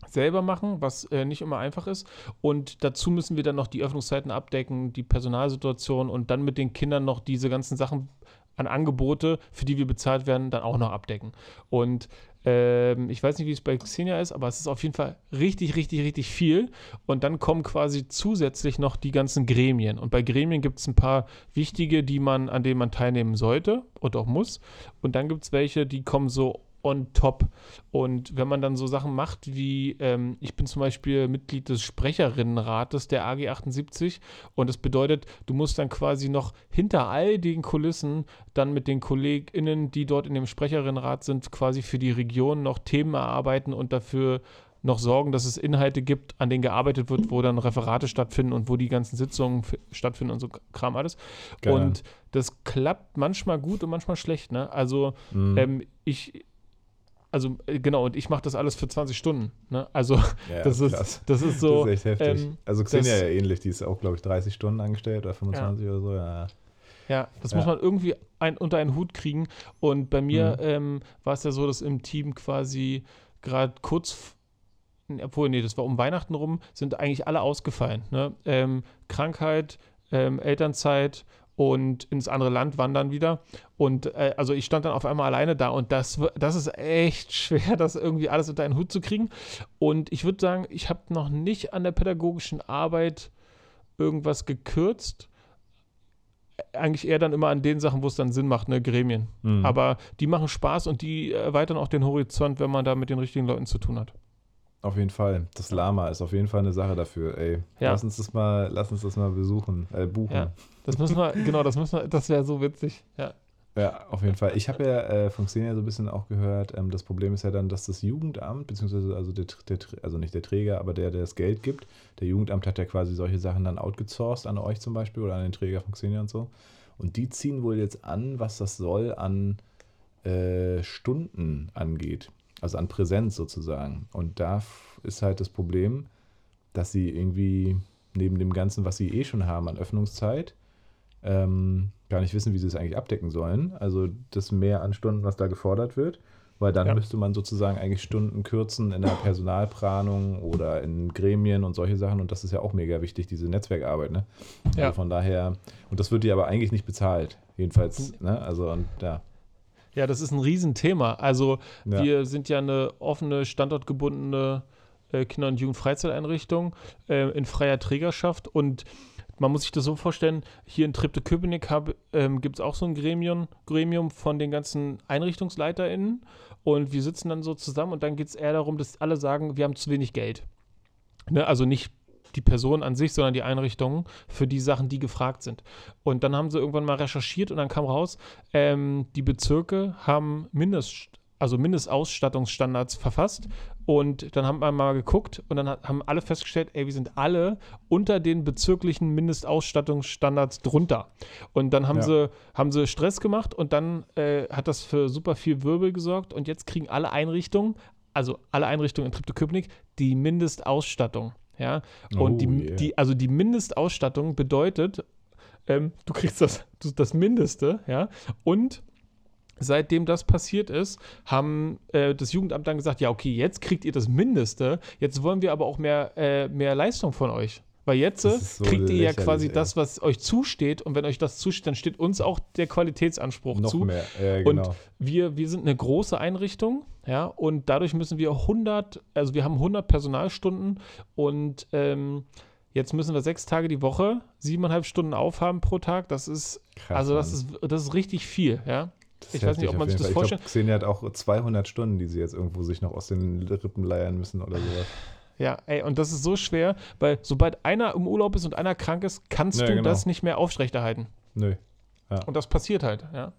S2: selber machen, was äh, nicht immer einfach ist. Und dazu müssen wir dann noch die Öffnungszeiten abdecken, die Personalsituation und dann mit den Kindern noch diese ganzen Sachen an Angebote, für die wir bezahlt werden, dann auch noch abdecken. Und ähm, ich weiß nicht, wie es bei Xenia ist, aber es ist auf jeden Fall richtig, richtig, richtig viel. Und dann kommen quasi zusätzlich noch die ganzen Gremien. Und bei Gremien gibt es ein paar wichtige, die man, an denen man teilnehmen sollte und auch muss. Und dann gibt es welche, die kommen so on top. Und wenn man dann so Sachen macht wie, ähm, ich bin zum Beispiel Mitglied des Sprecherinnenrates der AG 78 und das bedeutet, du musst dann quasi noch hinter all den Kulissen dann mit den KollegInnen, die dort in dem Sprecherinnenrat sind, quasi für die Region noch Themen erarbeiten und dafür noch sorgen, dass es Inhalte gibt, an denen gearbeitet wird, wo dann Referate stattfinden und wo die ganzen Sitzungen stattfinden und so Kram alles. Geil. Und das klappt manchmal gut und manchmal schlecht. Ne? Also mhm. ähm, ich also äh, genau, und ich mache das alles für 20 Stunden. Ne? Also ja, das, ist, das ist so.
S1: Das ist echt heftig. Ähm, also Xenia ja ähnlich, die ist auch, glaube ich, 30 Stunden angestellt oder 25 ja. oder so. Ja,
S2: ja das ja. muss man irgendwie ein, unter einen Hut kriegen. Und bei mir mhm. ähm, war es ja so, dass im Team quasi gerade kurz obwohl, nee, das war um Weihnachten rum, sind eigentlich alle ausgefallen. Ne? Ähm, Krankheit, ähm, Elternzeit und ins andere Land wandern wieder. Und äh, also ich stand dann auf einmal alleine da und das, das ist echt schwer, das irgendwie alles unter einen Hut zu kriegen. Und ich würde sagen, ich habe noch nicht an der pädagogischen Arbeit irgendwas gekürzt. Eigentlich eher dann immer an den Sachen, wo es dann Sinn macht, ne, Gremien. Mhm. Aber die machen Spaß und die erweitern auch den Horizont, wenn man da mit den richtigen Leuten zu tun hat.
S1: Auf jeden Fall. Das Lama ist auf jeden Fall eine Sache dafür. Ey, ja. lass uns das mal, lass uns das mal besuchen, äh, buchen.
S2: Ja, das müssen wir, genau, das müssen wir, das wäre so witzig. Ja.
S1: Ja, auf jeden Fall. Ich habe ja äh, von Xenia so ein bisschen auch gehört, ähm, das Problem ist ja dann, dass das Jugendamt, beziehungsweise also, der, der, also nicht der Träger, aber der, der das Geld gibt, der Jugendamt hat ja quasi solche Sachen dann outgesourced an euch zum Beispiel oder an den Träger von Xenia und so. Und die ziehen wohl jetzt an, was das soll an äh, Stunden angeht also an Präsenz sozusagen. Und da ist halt das Problem, dass sie irgendwie neben dem Ganzen, was sie eh schon haben an Öffnungszeit, ähm, gar nicht wissen, wie sie es eigentlich abdecken sollen. Also das mehr an Stunden, was da gefordert wird, weil dann ja. müsste man sozusagen eigentlich Stunden kürzen in der Personalplanung oder in Gremien und solche Sachen. Und das ist ja auch mega wichtig, diese Netzwerkarbeit. Ne? Ja. Also von daher, und das wird dir aber eigentlich nicht bezahlt. Jedenfalls, ne? Also und ja.
S2: Ja, das ist ein Riesenthema. Also ja. wir sind ja eine offene, standortgebundene äh, Kinder- und Jugendfreizeiteinrichtung äh, in freier Trägerschaft und man muss sich das so vorstellen, hier in Treptow-Köpenick ähm, gibt es auch so ein Gremium, Gremium von den ganzen EinrichtungsleiterInnen und wir sitzen dann so zusammen und dann geht es eher darum, dass alle sagen, wir haben zu wenig Geld. Ne? Also nicht die Person an sich, sondern die Einrichtungen für die Sachen, die gefragt sind. Und dann haben sie irgendwann mal recherchiert und dann kam raus, ähm, die Bezirke haben Mindest, also Mindestausstattungsstandards verfasst und dann haben wir mal geguckt und dann haben alle festgestellt, ey, wir sind alle unter den bezirklichen Mindestausstattungsstandards drunter. Und dann haben, ja. sie, haben sie Stress gemacht und dann äh, hat das für super viel Wirbel gesorgt und jetzt kriegen alle Einrichtungen, also alle Einrichtungen in Treptow-Köpenick, die Mindestausstattung. Ja, und oh, die, yeah. die, also die Mindestausstattung bedeutet, ähm, du kriegst das, das Mindeste, ja, und Seitdem das passiert ist, haben äh, das Jugendamt dann gesagt, ja, okay, jetzt kriegt ihr das Mindeste, jetzt wollen wir aber auch mehr, äh, mehr Leistung von euch. Weil jetzt so kriegt ihr ja quasi ey. das, was euch zusteht. Und wenn euch das zusteht, dann steht uns auch der Qualitätsanspruch
S1: Noch
S2: zu.
S1: Mehr. Ja, genau.
S2: Und wir, wir sind eine große Einrichtung, ja, und dadurch müssen wir 100, also wir haben 100 Personalstunden und ähm, jetzt müssen wir sechs Tage die Woche siebeneinhalb Stunden aufhaben pro Tag. Das ist, Krass, also das ist, das ist richtig viel, ja.
S1: Ich weiß nicht, ob man sich das vorstellt. Ich glaube, Xenia hat auch 200 Stunden, die sie jetzt irgendwo sich noch aus den Rippen leiern müssen oder sowas.
S2: Ja, ey, und das ist so schwer, weil sobald einer im Urlaub ist und einer krank ist, kannst ja, du genau. das nicht mehr aufrechterhalten.
S1: Nö.
S2: Ja. Und das passiert halt, ja.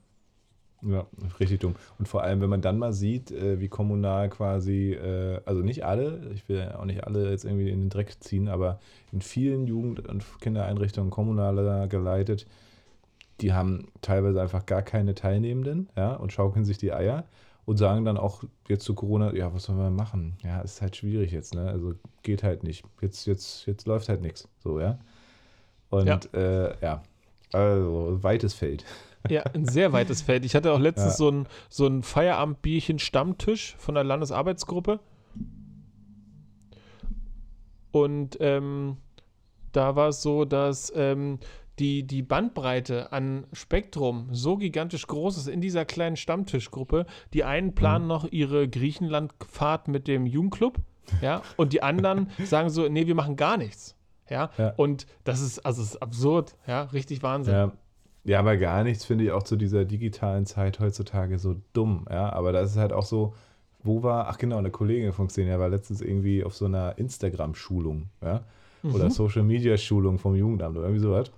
S1: Ja, richtig dumm. Und vor allem, wenn man dann mal sieht, äh, wie kommunal quasi, äh, also nicht alle, ich will auch nicht alle jetzt irgendwie in den Dreck ziehen, aber in vielen Jugend- und Kindereinrichtungen kommunaler geleitet, die haben teilweise einfach gar keine Teilnehmenden, ja, und schaukeln sich die Eier und sagen dann auch jetzt zu Corona, ja, was sollen wir machen? Ja, ist halt schwierig jetzt, ne? Also geht halt nicht. Jetzt, jetzt, jetzt läuft halt nichts. So, ja. Und ja, äh, ja. also weites Feld.
S2: Ja, ein sehr weites Feld. Ich hatte auch letztens ja. so ein, so ein Feierabendbierchen-Stammtisch von der Landesarbeitsgruppe. Und ähm, da war es so, dass ähm, die, die Bandbreite an Spektrum so gigantisch groß ist in dieser kleinen Stammtischgruppe. Die einen planen mhm. noch ihre Griechenlandfahrt mit dem Jugendclub, ja, und die anderen sagen so, nee, wir machen gar nichts. Ja, ja. und das ist, also ist absurd, ja, richtig Wahnsinn.
S1: Ja. ja, aber gar nichts finde ich auch zu dieser digitalen Zeit heutzutage so dumm, ja, aber das ist halt auch so, wo war, ach genau, eine Kollegin von Xenia war letztens irgendwie auf so einer Instagram-Schulung, ja, oder mhm. Social-Media-Schulung vom Jugendamt oder irgendwie sowas.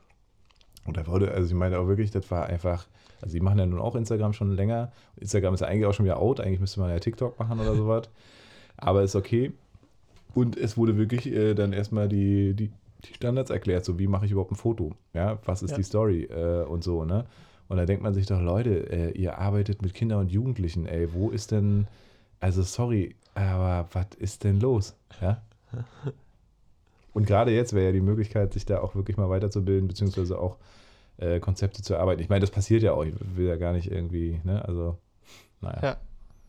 S1: Und da wurde, also ich meine auch wirklich, das war einfach, also die machen ja nun auch Instagram schon länger. Instagram ist ja eigentlich auch schon wieder out, eigentlich müsste man ja TikTok machen oder sowas. Aber ist okay. Und es wurde wirklich äh, dann erstmal die, die, die Standards erklärt, so wie mache ich überhaupt ein Foto? Ja, was ist
S2: Ja.
S1: die Story äh, und so, ne? Und da denkt man sich doch, Leute, äh, ihr arbeitet mit Kindern und Jugendlichen, ey, wo ist denn, also sorry, aber was ist denn los? Ja? Und gerade jetzt wäre ja die Möglichkeit, sich da auch wirklich mal weiterzubilden, beziehungsweise auch äh, Konzepte zu erarbeiten. Ich meine, das passiert ja auch, ich will ja gar nicht irgendwie, ne, also, naja.
S2: Ja.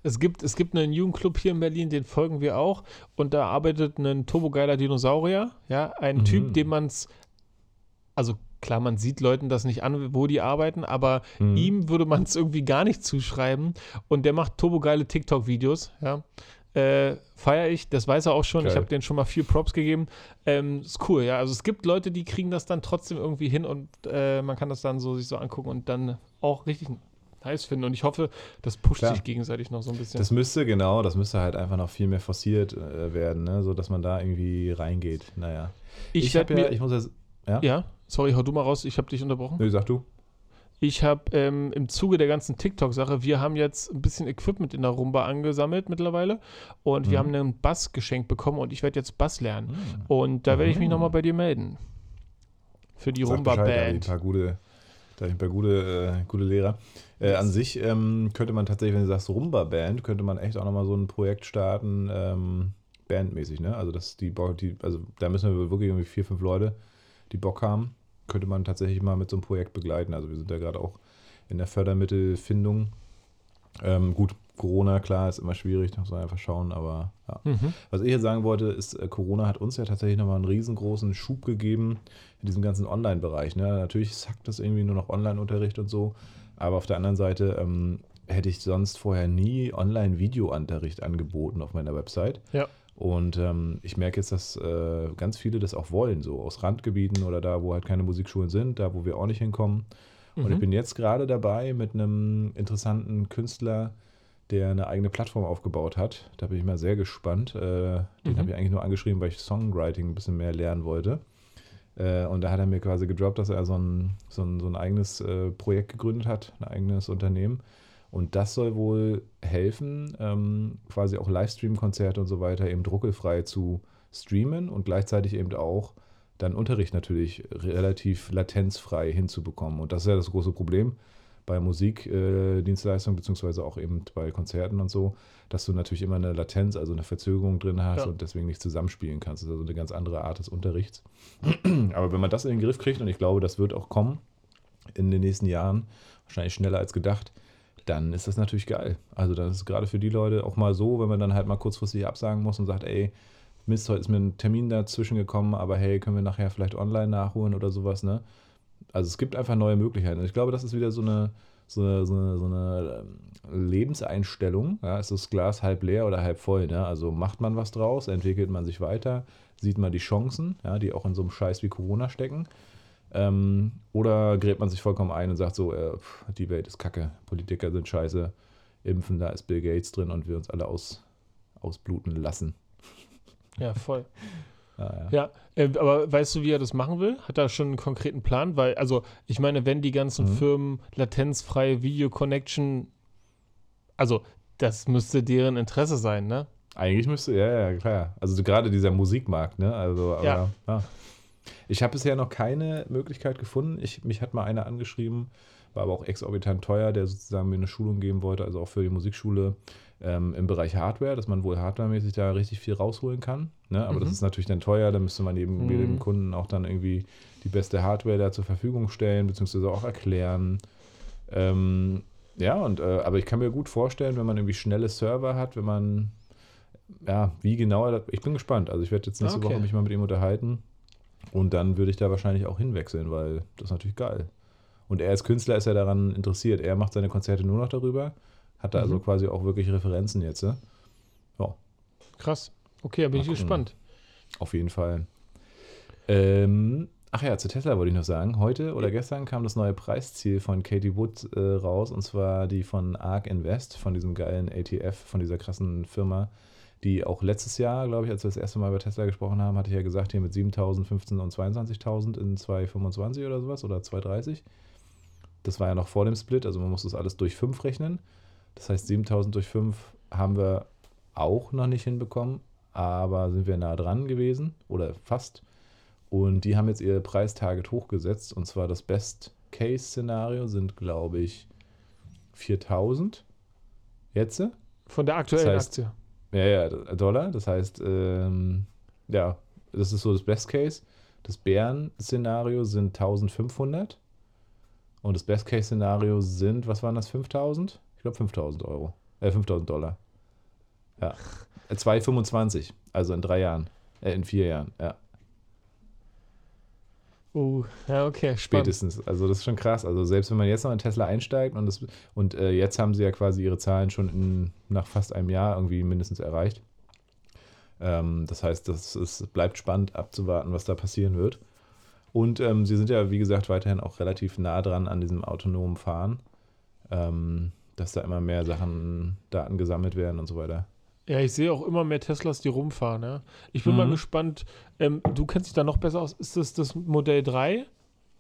S2: Es gibt, es gibt einen Jugendclub hier in Berlin, den folgen wir auch. Und da arbeitet ein turbogeiler Dinosaurier. Ja, ein
S1: Mhm.
S2: Typ, dem man es. Also klar, man sieht Leuten das nicht an, wo die arbeiten, aber
S1: Mhm.
S2: ihm würde man es irgendwie gar nicht zuschreiben. Und der macht turbogeile TikTok-Videos. Ja. Äh, Feiere ich, das weiß er auch schon. Ich
S1: Geil.
S2: habe denen schon mal viel Props gegeben. Ähm, ist cool, ja. Also es gibt Leute, die kriegen das dann trotzdem irgendwie hin und äh, man kann das dann so sich so angucken und dann auch richtig nice finden. Und ich hoffe, das pusht
S1: Klar.
S2: sich gegenseitig noch so ein bisschen.
S1: Das müsste, genau, das müsste halt einfach noch viel mehr forciert äh, werden, ne? so dass man da irgendwie reingeht. Naja.
S2: ich
S1: Ich, habe ja, ich muss jetzt, ja?
S2: ja, sorry, hau du mal raus, ich habe dich unterbrochen.
S1: Nö, sag du.
S2: Ich habe ähm, im Zuge der ganzen TikTok-Sache, wir haben jetzt ein bisschen Equipment in der Rumba angesammelt mittlerweile und wir
S1: Mhm.
S2: haben einen Bass geschenkt bekommen und ich werde jetzt Bass lernen.
S1: Hm.
S2: Und da werde ich mich
S1: Mhm.
S2: nochmal bei dir melden. Für die
S1: Bescheid, da hab ich ein
S2: Rumba-Band.
S1: paar gute, da hab ich ein paar gute, äh, gute Lehrer. Äh, an sich ähm, könnte man tatsächlich, wenn du sagst Rumba-Band, könnte man echt auch nochmal so ein Projekt starten, ähm, bandmäßig, ne? Also das die, die, also da müssen wir wirklich irgendwie vier, fünf Leute, die Bock haben, könnte man tatsächlich mal mit so einem Projekt begleiten. Also wir sind da gerade auch in der Fördermittelfindung. Ähm, gut, Corona, klar, ist immer schwierig, da muss man einfach schauen, aber ja.
S2: Mhm.
S1: Was ich jetzt sagen wollte, ist, äh, Corona hat uns ja tatsächlich nochmal einen riesengroßen Schub gegeben in diesem ganzen Online-Bereich. Ne? Natürlich sackt das irgendwie nur noch Online-Unterricht und so, aber auf der anderen Seite ähm, hätte ich sonst vorher nie Online-Video-Unterricht angeboten auf meiner Website.
S2: Ja.
S1: Und ähm, ich merke jetzt, dass äh, ganz viele das auch wollen, so aus Randgebieten oder da, wo halt keine Musikschulen sind, da, wo wir auch nicht hinkommen. Und ich
S2: Mhm.
S1: bin jetzt gerade dabei mit einem interessanten Künstler, der eine eigene Plattform aufgebaut hat. Da bin ich mal sehr gespannt. Äh, den
S2: Mhm.
S1: habe ich eigentlich nur angeschrieben, weil ich Songwriting ein bisschen mehr lernen wollte. Äh, und da hat er mir quasi gedroppt, dass er so ein, so ein, so ein eigenes äh, Projekt gegründet hat, ein eigenes Unternehmen. Und das soll wohl helfen, ähm, quasi auch Livestream-Konzerte und so weiter eben druckelfrei zu streamen und gleichzeitig eben auch dann Unterricht natürlich relativ latenzfrei hinzubekommen. Und das ist ja das große Problem bei Musikdienstleistungen, äh, beziehungsweise auch eben bei Konzerten und so, dass du natürlich immer eine Latenz, also eine Verzögerung drin hast
S2: Ja.
S1: und deswegen nicht zusammenspielen kannst. Das ist also eine ganz andere Art des Unterrichts. Aber wenn man das in den Griff kriegt, und ich glaube, das wird auch kommen in den nächsten Jahren, wahrscheinlich schneller als gedacht, dann ist das natürlich geil. Also das ist gerade für die Leute auch mal so, wenn man dann halt mal kurzfristig absagen muss und sagt, ey, Mist, heute ist mir ein Termin dazwischen gekommen, aber hey, können wir nachher vielleicht online nachholen oder sowas, ne? Also es gibt einfach neue Möglichkeiten. Ich glaube, das ist wieder so eine, so eine, so eine, so eine ähm, Lebenseinstellung. Ja? Ist das Glas halb leer oder halb voll? Ne? Also macht man was draus, entwickelt man sich weiter, sieht man die Chancen, ja, die auch in so einem Scheiß wie Corona stecken. Ähm, oder gräbt man sich vollkommen ein und sagt so, äh, pff, die Welt ist kacke, Politiker sind scheiße, Impfen, da ist Bill Gates drin und wir uns alle aus, ausbluten lassen.
S2: Ja, voll.
S1: Ja, ja.
S2: Ja, äh, aber weißt du, wie er das machen will? Hat er schon einen konkreten Plan? Weil, also, ich meine, wenn die ganzen
S1: Mhm.
S2: Firmen latenzfreie Video-Connection, also, das müsste deren Interesse sein, ne?
S1: Eigentlich müsste, ja, ja, klar. Also gerade dieser Musikmarkt, ne? Also, aber,
S2: Ja.
S1: ja. Ich habe bisher noch keine Möglichkeit gefunden. Ich, mich hat mal einer angeschrieben, war aber auch exorbitant teuer, der sozusagen mir eine Schulung geben wollte, also auch für die Musikschule ähm, im Bereich Hardware, dass man wohl hardwaremäßig da richtig viel rausholen kann. Ne? Aber das
S2: Mhm.
S1: ist natürlich dann teuer, da müsste man eben
S2: Mhm.
S1: jedem Kunden auch dann irgendwie die beste Hardware da zur Verfügung stellen, beziehungsweise auch erklären. Ähm, ja, und äh, aber ich kann mir gut vorstellen, wenn man irgendwie schnelle Server hat, wenn man ja, wie genau er das, ich bin gespannt. Also ich werde jetzt nächste
S2: Okay.
S1: Woche mich mal mit ihm unterhalten und dann würde ich da wahrscheinlich auch hinwechseln, weil das ist natürlich geil. Und er als Künstler ist ja daran interessiert. Er macht seine Konzerte nur noch darüber, hat da also
S2: Mhm.
S1: quasi auch wirklich Referenzen jetzt. Ne?
S2: Krass. Okay, da bin
S1: Mal
S2: ich
S1: gucken.
S2: gespannt.
S1: Auf jeden Fall. Ähm, ach ja, zu Tesla wollte ich noch sagen. Heute oder gestern kam das neue Preisziel von Katie Wood äh, raus und zwar die von ARK Invest, von diesem geilen ATF, von dieser krassen Firma, die auch letztes Jahr, glaube ich, als wir das erste Mal über Tesla gesprochen haben, hatte ich ja gesagt, hier mit 7.000, 15.000 und 22.000 in 225 oder sowas oder 230. Das war ja noch vor dem Split, also man muss das alles durch 5 rechnen. Das heißt, 7.000 durch 5 haben wir auch noch nicht hinbekommen, aber sind wir nah dran gewesen oder fast. Und die haben jetzt ihr Preistarget hochgesetzt und zwar das Best-Case-Szenario sind, glaube ich, 4000 jetzt.
S2: Von der aktuellen
S1: Das heißt,
S2: Aktie.
S1: Ja, ja, Dollar. Das heißt, ähm, ja, das ist so das Best Case. Das Bären-Szenario sind 1500. Und das Best Case-Szenario sind, was waren das, 5000? Ich glaube 5000 Euro. Äh, 5000 Dollar. Ja. Äh, 2,25. Also in drei Jahren. Äh, in vier Jahren, ja.
S2: Uh, ja, okay, spannend.
S1: Spätestens. Also das ist schon krass. Also selbst wenn man jetzt noch in Tesla einsteigt und, das, und äh, jetzt haben sie ja quasi ihre Zahlen schon in, nach fast einem Jahr irgendwie mindestens erreicht. Ähm, das heißt, das ist, bleibt spannend abzuwarten, was da passieren wird. Und ähm, sie sind ja, wie gesagt, weiterhin auch relativ nah dran an diesem autonomen Fahren, ähm, dass da immer mehr Sachen, Daten gesammelt werden und so weiter.
S2: Ja, ich sehe auch immer mehr Teslas, die rumfahren. Ja. Ich bin mal
S1: Mhm.
S2: gespannt, ähm, du kennst dich da noch besser aus. Ist das das Modell 3,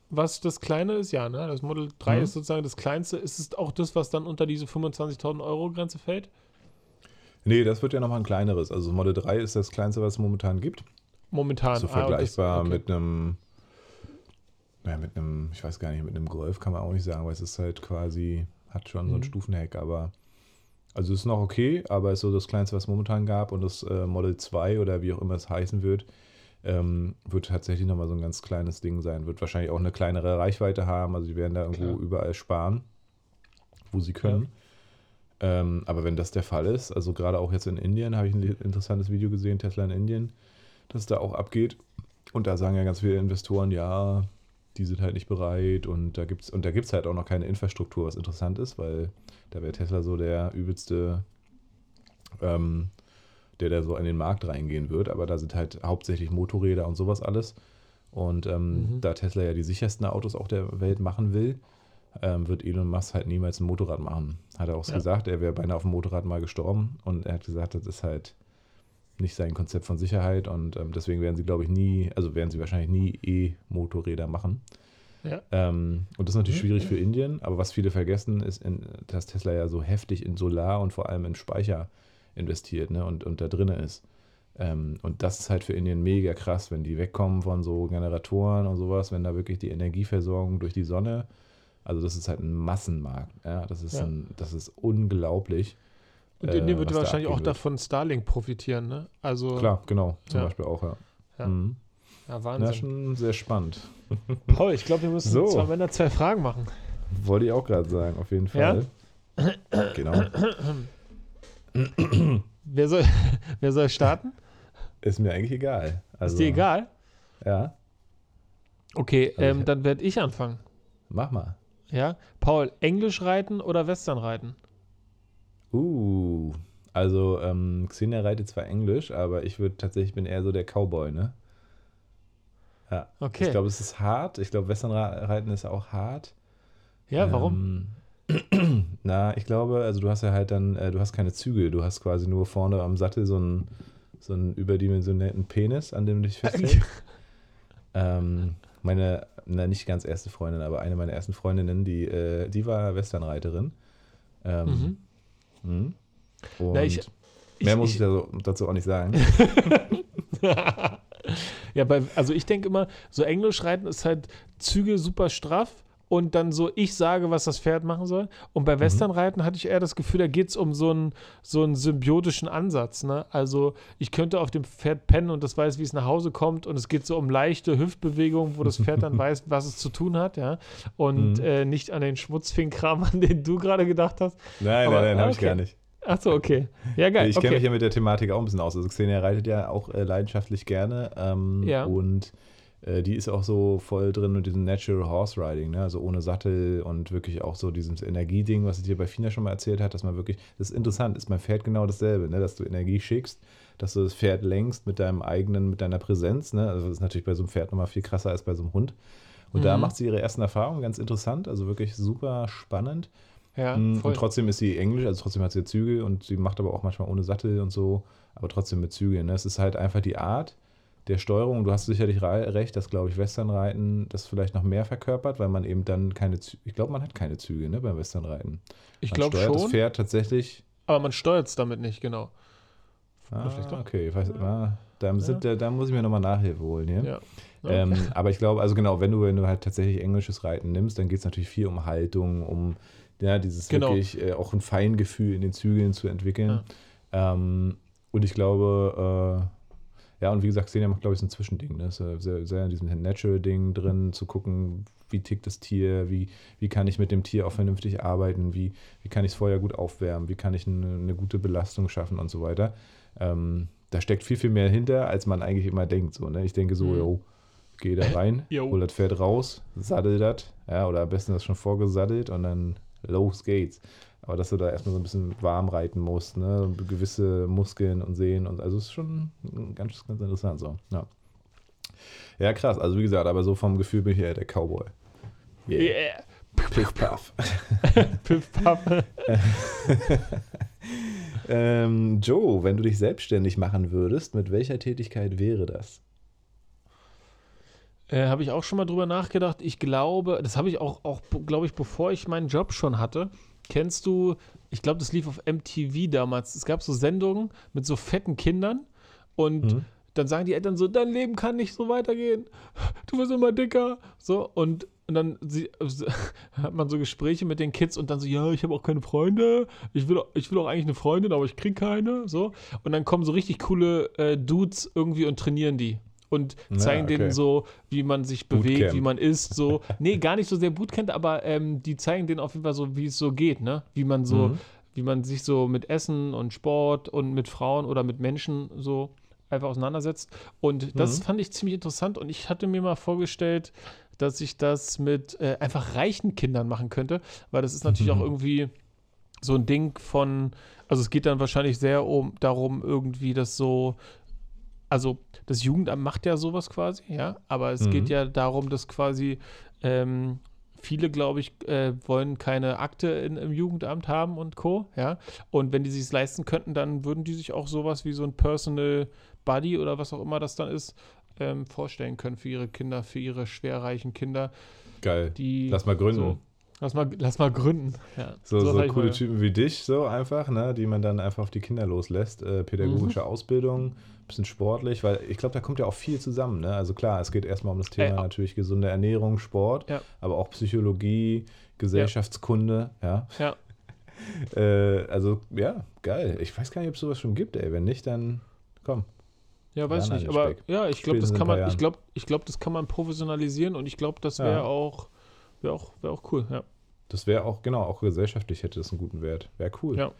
S2: was das kleine ist? Ja, ne? Das Model 3
S1: Mhm.
S2: ist sozusagen das kleinste. Ist es auch das, was dann unter diese 25.000 Euro Grenze fällt?
S1: Nee, das wird ja nochmal ein kleineres. Also Model 3 ist das kleinste, was es momentan gibt.
S2: Momentan.
S1: So
S2: Ah,
S1: vergleichbar
S2: okay.
S1: mit einem, naja, mit einem, ich weiß gar nicht, mit einem Golf kann man auch nicht sagen, weil es ist halt quasi, hat schon so ein
S2: Mhm.
S1: Stufenheck, aber also es ist noch okay, aber ist so das kleinste, was es momentan gab und das äh, Model 2 oder wie auch immer es heißen wird, ähm, wird tatsächlich nochmal so ein ganz kleines Ding sein. Wird wahrscheinlich auch eine kleinere Reichweite haben, also die werden da irgendwo
S2: Klar.
S1: überall sparen, wo sie können. Ähm, aber wenn das der Fall ist, also gerade auch jetzt in Indien, habe ich ein interessantes Video gesehen, Tesla in Indien, dass es da auch abgeht. Und da sagen ja ganz viele Investoren, ja, die sind halt nicht bereit und da gibt's und da gibt's halt auch noch keine Infrastruktur, was interessant ist, weil da wäre Tesla so der übelste, ähm, der da so in den Markt reingehen wird. Aber da sind halt hauptsächlich Motorräder und sowas alles. Und ähm,
S2: Mhm.
S1: da Tesla ja die sichersten Autos auch der Welt machen will, ähm, wird Elon Musk halt niemals ein Motorrad machen. Hat er auch
S2: Ja.
S1: gesagt, er wäre beinahe auf dem Motorrad mal gestorben und er hat gesagt, das ist halt nicht sein Konzept von Sicherheit und ähm, deswegen werden sie, glaube ich, nie, also werden sie wahrscheinlich nie E-Motorräder machen.
S2: Ja.
S1: Ähm, und das ist natürlich schwierig für Indien, aber was viele vergessen, ist, in, dass Tesla ja so heftig in Solar und vor allem in Speicher investiert ne, und, und da drin ist. Ähm, und das ist halt für Indien mega krass, wenn die wegkommen von so Generatoren und sowas, wenn da wirklich die Energieversorgung durch die Sonne, also das ist halt ein Massenmarkt. Ja, das ist,
S2: Ja.
S1: Ein, das ist unglaublich.
S2: Und
S1: äh,
S2: Indien wird
S1: was da
S2: wahrscheinlich auch
S1: wird.
S2: davon Starlink profitieren, ne? Also,
S1: Klar, genau, zum
S2: Ja.
S1: Beispiel auch, ja.
S2: Ja.
S1: Mhm.
S2: ja,
S1: Ja,
S2: Wahnsinn.
S1: schon sehr spannend.
S2: Paul, ich glaube, wir müssen
S1: So.
S2: zwei Männer zwei Fragen machen.
S1: Wollte ich auch gerade sagen, auf jeden
S2: Ja?
S1: Fall. Genau.
S2: Wer soll, wer soll starten?
S1: Ist mir eigentlich egal. Also,
S2: Ist dir egal?
S1: Ja,
S2: Okay,
S1: Also
S2: ähm,
S1: ich-
S2: dann werde ich anfangen.
S1: mach mal.
S2: Ja? Paul, Englisch reiten oder Western reiten?
S1: Uh, also ähm, Xenia reitet zwar Englisch, aber ich würde tatsächlich, bin eher so der Cowboy, ne? Ja.
S2: Okay.
S1: Ich glaube, es ist hart. Ich glaube, Westernreiten ist auch hart.
S2: ja, warum?
S1: Ähm, na, ich glaube, also du hast ja halt dann, äh, du hast keine Zügel, du hast quasi nur vorne am Sattel so einen, so einen überdimensionierten Penis, an dem du dich festhältst. ähm, meine, na nicht ganz erste Freundin, aber eine meiner ersten Freundinnen, die, äh, die war Westernreiterin. Ähm, mhm. Und
S2: Na, ich-
S1: mehr
S2: ich-
S1: muss ich,
S2: ich-
S1: dazu, dazu auch nicht sagen.
S2: ja, bei, also ich denke immer, so Englisch reiten ist halt Züge super straff und dann so, ich sage, was das Pferd machen soll. Und
S1: Mhm.
S2: bei Western reiten hatte ich eher das Gefühl, da geht es um so einen, so einen symbiotischen Ansatz. Ne? Also ich könnte auf dem Pferd pennen und das weiß, wie es nach Hause kommt und es geht so um leichte Hüftbewegungen, wo das Pferd dann weiß, was es zu tun hat, ja. Und
S1: Mhm.
S2: äh, nicht an den Schmutzfingkram, an den du gerade gedacht hast.
S1: Nein,
S2: Aber-
S1: nein, nein, habe ich
S2: okay.
S1: gar nicht.
S2: Achso, okay. Ja, geil.
S1: Ich
S2: okay.
S1: kenne mich ja mit der Thematik auch ein bisschen aus. Also Xenia reitet ja auch äh, leidenschaftlich gerne. Ähm,
S2: Ja.
S1: Und die ist auch so voll drin mit diesem Natural Horse Riding, ne? also ohne Sattel und wirklich auch so dieses Energieding, was ich dir bei Fina schon mal erzählt hat, dass man wirklich, das ist interessant, ist beim Pferd genau dasselbe, ne? dass du Energie schickst, dass du das Pferd lenkst mit deinem eigenen, mit deiner Präsenz. Ne? Also das ist natürlich bei so einem Pferd nochmal viel krasser als bei so einem Hund. Und da
S2: Mhm.
S1: macht sie ihre ersten Erfahrungen, ganz interessant, also wirklich super spannend.
S2: ja,
S1: Mm. Und trotzdem ist sie englisch, also trotzdem hat sie Zügel und sie macht aber auch manchmal ohne Sattel und so, aber trotzdem mit Zügeln. Ne? Es ist halt einfach die Art der Steuerung. Du hast sicherlich re- recht, dass, glaube ich, Westernreiten das vielleicht noch mehr verkörpert, weil man eben dann keine Züge, ich glaube, man hat keine Züge ne, beim Westernreiten.
S2: ich glaube
S1: steuert das
S2: schon,
S1: Pferd tatsächlich,
S2: aber man steuert es damit nicht, genau.
S1: Ah, okay, ich weiß, ja. da, sind, ja. da, muss ich mir nochmal Nachhilfe holen. Ja? ja. Okay. Ähm, aber ich glaube, also genau, wenn du, wenn du halt tatsächlich englisches Reiten nimmst, dann geht es natürlich viel um Haltung, um ja, dieses genau. wirklich äh, auch ein Feingefühl in den Zügeln zu entwickeln. Ja. Ähm, und ich glaube, äh, ja, und wie gesagt, Xenia macht, glaube ich, so ein Zwischending. Ne? Sehr, sehr in diesem Natural-Ding drin, zu gucken, wie tickt das Tier, wie, wie kann ich mit dem Tier auch vernünftig arbeiten, wie, wie kann ich es vorher gut aufwärmen, wie kann ich eine, eine gute Belastung schaffen und so weiter. Ähm, da steckt viel, viel mehr hinter, als man eigentlich immer denkt. So, ne? Ich denke so, mhm. yo, geh da rein, hol das Pferd raus, saddel das, ja, oder am besten das schon vorgesaddelt und dann los geht's. Aber dass du da erstmal so ein bisschen warm reiten musst, ne? gewisse Muskeln und Sehen und also ist schon ganz, ganz interessant so. Ja. ja, krass. Also wie gesagt, aber so vom Gefühl bin ich ja der Cowboy.
S2: Yeah. yeah. Piff Puff. Piff Puff.
S1: ähm, Joe, wenn du dich selbstständig machen würdest, mit welcher Tätigkeit wäre das?
S2: Äh, habe ich auch schon mal drüber nachgedacht. Ich glaube, das habe ich auch, auch glaube ich, bevor ich meinen Job schon hatte. Kennst du, ich glaube, das lief auf MTV damals. Es gab so Sendungen mit so fetten Kindern und mhm. dann sagen die Eltern so, dein Leben kann nicht so weitergehen. Du wirst immer dicker. So, und, und dann sie, hat man so Gespräche mit den Kids und dann so, ja, ich habe auch keine Freunde. Ich will, ich will auch eigentlich eine Freundin, aber ich kriege keine. So. Und dann kommen so richtig coole äh, Dudes irgendwie und trainieren die und zeigen ja, okay. denen so, wie man sich bewegt, Bootcamp. wie man isst, so. nee, gar nicht so sehr Bootcamp, aber ähm, die zeigen denen auf jeden Fall so, wie es so geht, ne? Wie man so, mhm. wie man sich so mit Essen und Sport und mit Frauen oder mit Menschen so einfach auseinandersetzt. Und das mhm. fand ich ziemlich interessant und ich hatte mir mal vorgestellt, dass ich das mit äh, einfach reichen Kindern machen könnte, weil das ist natürlich mhm. auch irgendwie so ein Ding von, also es geht dann wahrscheinlich sehr um darum, irgendwie das so also das Jugendamt macht ja sowas quasi, ja, aber es mhm. geht ja darum, dass quasi ähm, viele, glaube ich, äh, wollen keine Akte in, im Jugendamt haben und Co. Ja, und wenn die sich leisten könnten, dann würden die sich auch sowas wie so ein Personal Buddy oder was auch immer das dann ist, ähm, vorstellen können für ihre Kinder, für ihre schwerreichen Kinder.
S1: Geil. Die, Lass mal gründen.
S2: So, Lass mal, lass mal gründen. Ja,
S1: so, so, so coole Typen wie dich, so einfach, ne, die man dann einfach auf die Kinder loslässt. Äh, pädagogische mhm. Ausbildung, bisschen sportlich, weil ich glaube, da kommt ja auch viel zusammen. Ne? Also klar, es geht erstmal um das Thema äh, natürlich gesunde Ernährung, Sport, ja. aber auch Psychologie, Gesellschaftskunde, ja. Ja. äh, also ja, geil. Ich weiß gar nicht, ob es sowas schon gibt, ey. Wenn nicht, dann komm.
S2: Ja, weiß ich nicht. Aber ja, ich glaube, das kann man, ich glaube, ich glaube, das kann man professionalisieren und ich glaube, das wäre ja. auch Wäre auch, wär auch cool, ja.
S1: Das wäre auch, genau, auch gesellschaftlich hätte das einen guten Wert. Wäre cool. Ja.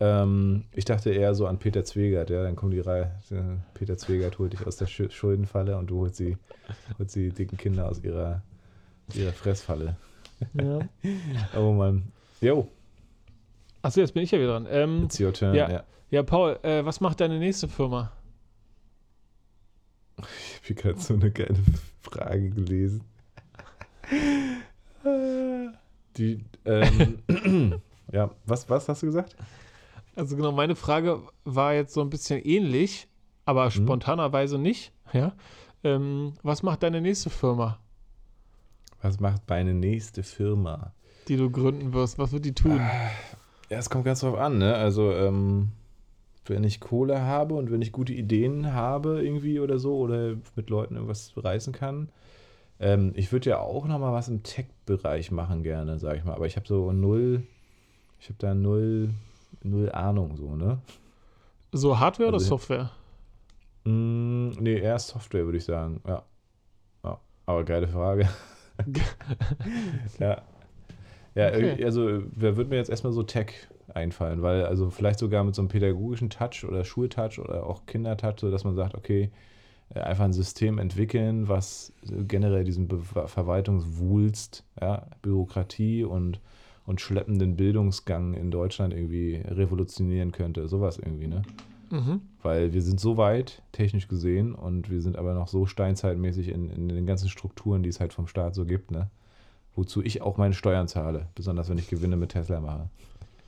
S1: Ähm, ich dachte eher so an Peter Zwegert, ja, dann kommt die Reihe. Peter Zwegert holt dich aus der Schuldenfalle und du holst die, holst die dicken Kinder aus ihrer, ihrer Fressfalle. Ja. oh Mann. Jo.
S2: Achso, jetzt bin ich ja wieder dran. Ähm,
S1: It's your turn,
S2: ja. Ja, ja Paul, äh, was macht deine nächste Firma?
S1: Ich habe hier gerade so eine geile Frage gelesen. Die, ähm, ja, was, was hast du gesagt?
S2: Also genau, meine Frage war jetzt so ein bisschen ähnlich, aber mhm. spontanerweise nicht. Ja. Ähm, was macht deine nächste Firma?
S1: Was macht meine nächste Firma?
S2: Die du gründen wirst. Was wird die tun? Ah,
S1: ja, es kommt ganz drauf an, ne? Also, ähm, wenn ich Kohle habe und wenn ich gute Ideen habe irgendwie oder so oder mit Leuten irgendwas reißen kann, ähm, ich würde ja auch noch mal was im Tech-Bereich machen gerne, sag ich mal. Aber ich habe so null, ich habe da null, null Ahnung so, ne?
S2: So Hardware also, oder Software?
S1: Mh, mm, nee, eher Software, würde ich sagen. Ja. ja. Aber geile Frage. ja. Ja, okay. also wer würde mir jetzt erstmal so Tech einfallen, weil also vielleicht sogar mit so einem pädagogischen Touch oder Schultouch oder auch Kindertouch, so dass man sagt, okay, einfach ein System entwickeln, was generell diesen Be Verwaltungswulst, ja, Bürokratie und, und schleppenden Bildungsgang in Deutschland irgendwie revolutionieren könnte. Sowas irgendwie, ne? Mhm. Weil wir sind so weit, technisch gesehen, und wir sind aber noch so steinzeitmäßig in, in den ganzen Strukturen, die es halt vom Staat so gibt, ne? Wozu ich auch meine Steuern zahle, besonders wenn ich Gewinne mit Tesla mache.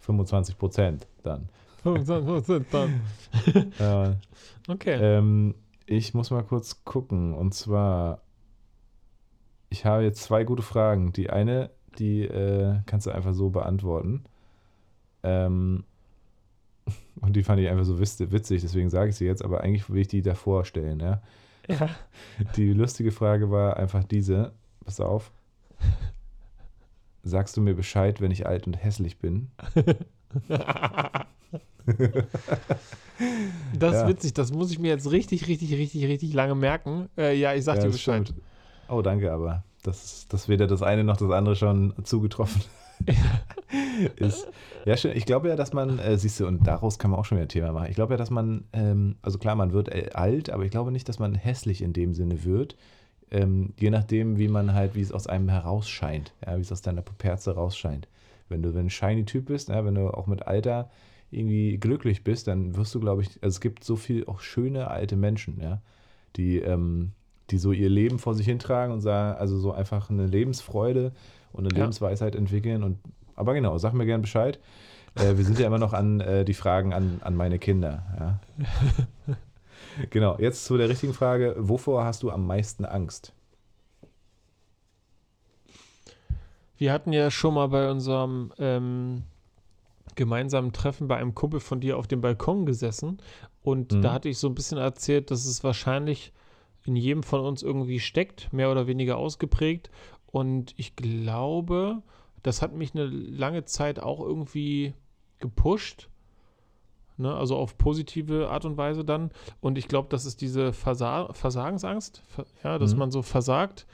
S1: 25 Prozent dann. 25 Prozent dann. äh, okay. Ähm, ich muss mal kurz gucken. Und zwar, ich habe jetzt zwei gute Fragen. Die eine, die äh, kannst du einfach so beantworten. Ähm, Und die fand ich einfach so witzig, deswegen sage ich sie jetzt, aber eigentlich will ich die davor stellen, ja.
S2: Ja.
S1: Die lustige Frage war einfach diese, pass auf. Sagst du mir Bescheid, wenn ich alt und hässlich bin?
S2: Das ist
S1: Ja.
S2: witzig, das muss ich mir jetzt richtig, richtig, richtig, richtig lange merken. Äh, ja, ich sag
S1: Ja,
S2: dir Bescheid.
S1: stimmt. Oh, danke, aber das, das weder das eine noch das andere schon zugetroffen ist. Ja, schön. Ich glaube ja, dass man, äh, siehst du, und daraus kann man auch schon wieder ein Thema machen. Ich glaube ja, dass man, ähm, also klar, man wird äh, alt, aber ich glaube nicht, dass man hässlich in dem Sinne wird. Ähm, je nachdem, wie man halt, wie es aus einem herausscheint, ja, wie es aus deiner Puperze rausscheint. Wenn du, wenn du ein shiny Typ bist, ja, wenn du auch mit Alter irgendwie glücklich bist, dann wirst du, glaube ich, also es gibt so viel auch schöne alte Menschen, ja, die, ähm, die so ihr Leben vor sich hintragen und sagen, also so einfach eine Lebensfreude und eine
S2: Ja.
S1: Lebensweisheit entwickeln. Und aber genau, sag mir gern Bescheid. Äh, wir sind ja immer noch an äh, die Fragen an, an meine Kinder. Ja. genau, jetzt zu der richtigen Frage. Wovor hast du am meisten Angst?
S2: Wir hatten ja schon mal bei unserem ähm, gemeinsamen Treffen bei einem Kumpel von dir auf dem Balkon gesessen und
S1: Mhm.
S2: da hatte ich so ein bisschen erzählt, dass es wahrscheinlich in jedem von uns irgendwie steckt, mehr oder weniger ausgeprägt. Und ich glaube, das hat mich eine lange Zeit auch irgendwie gepusht. Ne, also auf positive Art und Weise dann. Und ich glaube, das ist diese Versa Versagensangst, Ver- ja, dass
S1: Mhm.
S2: man so versagt.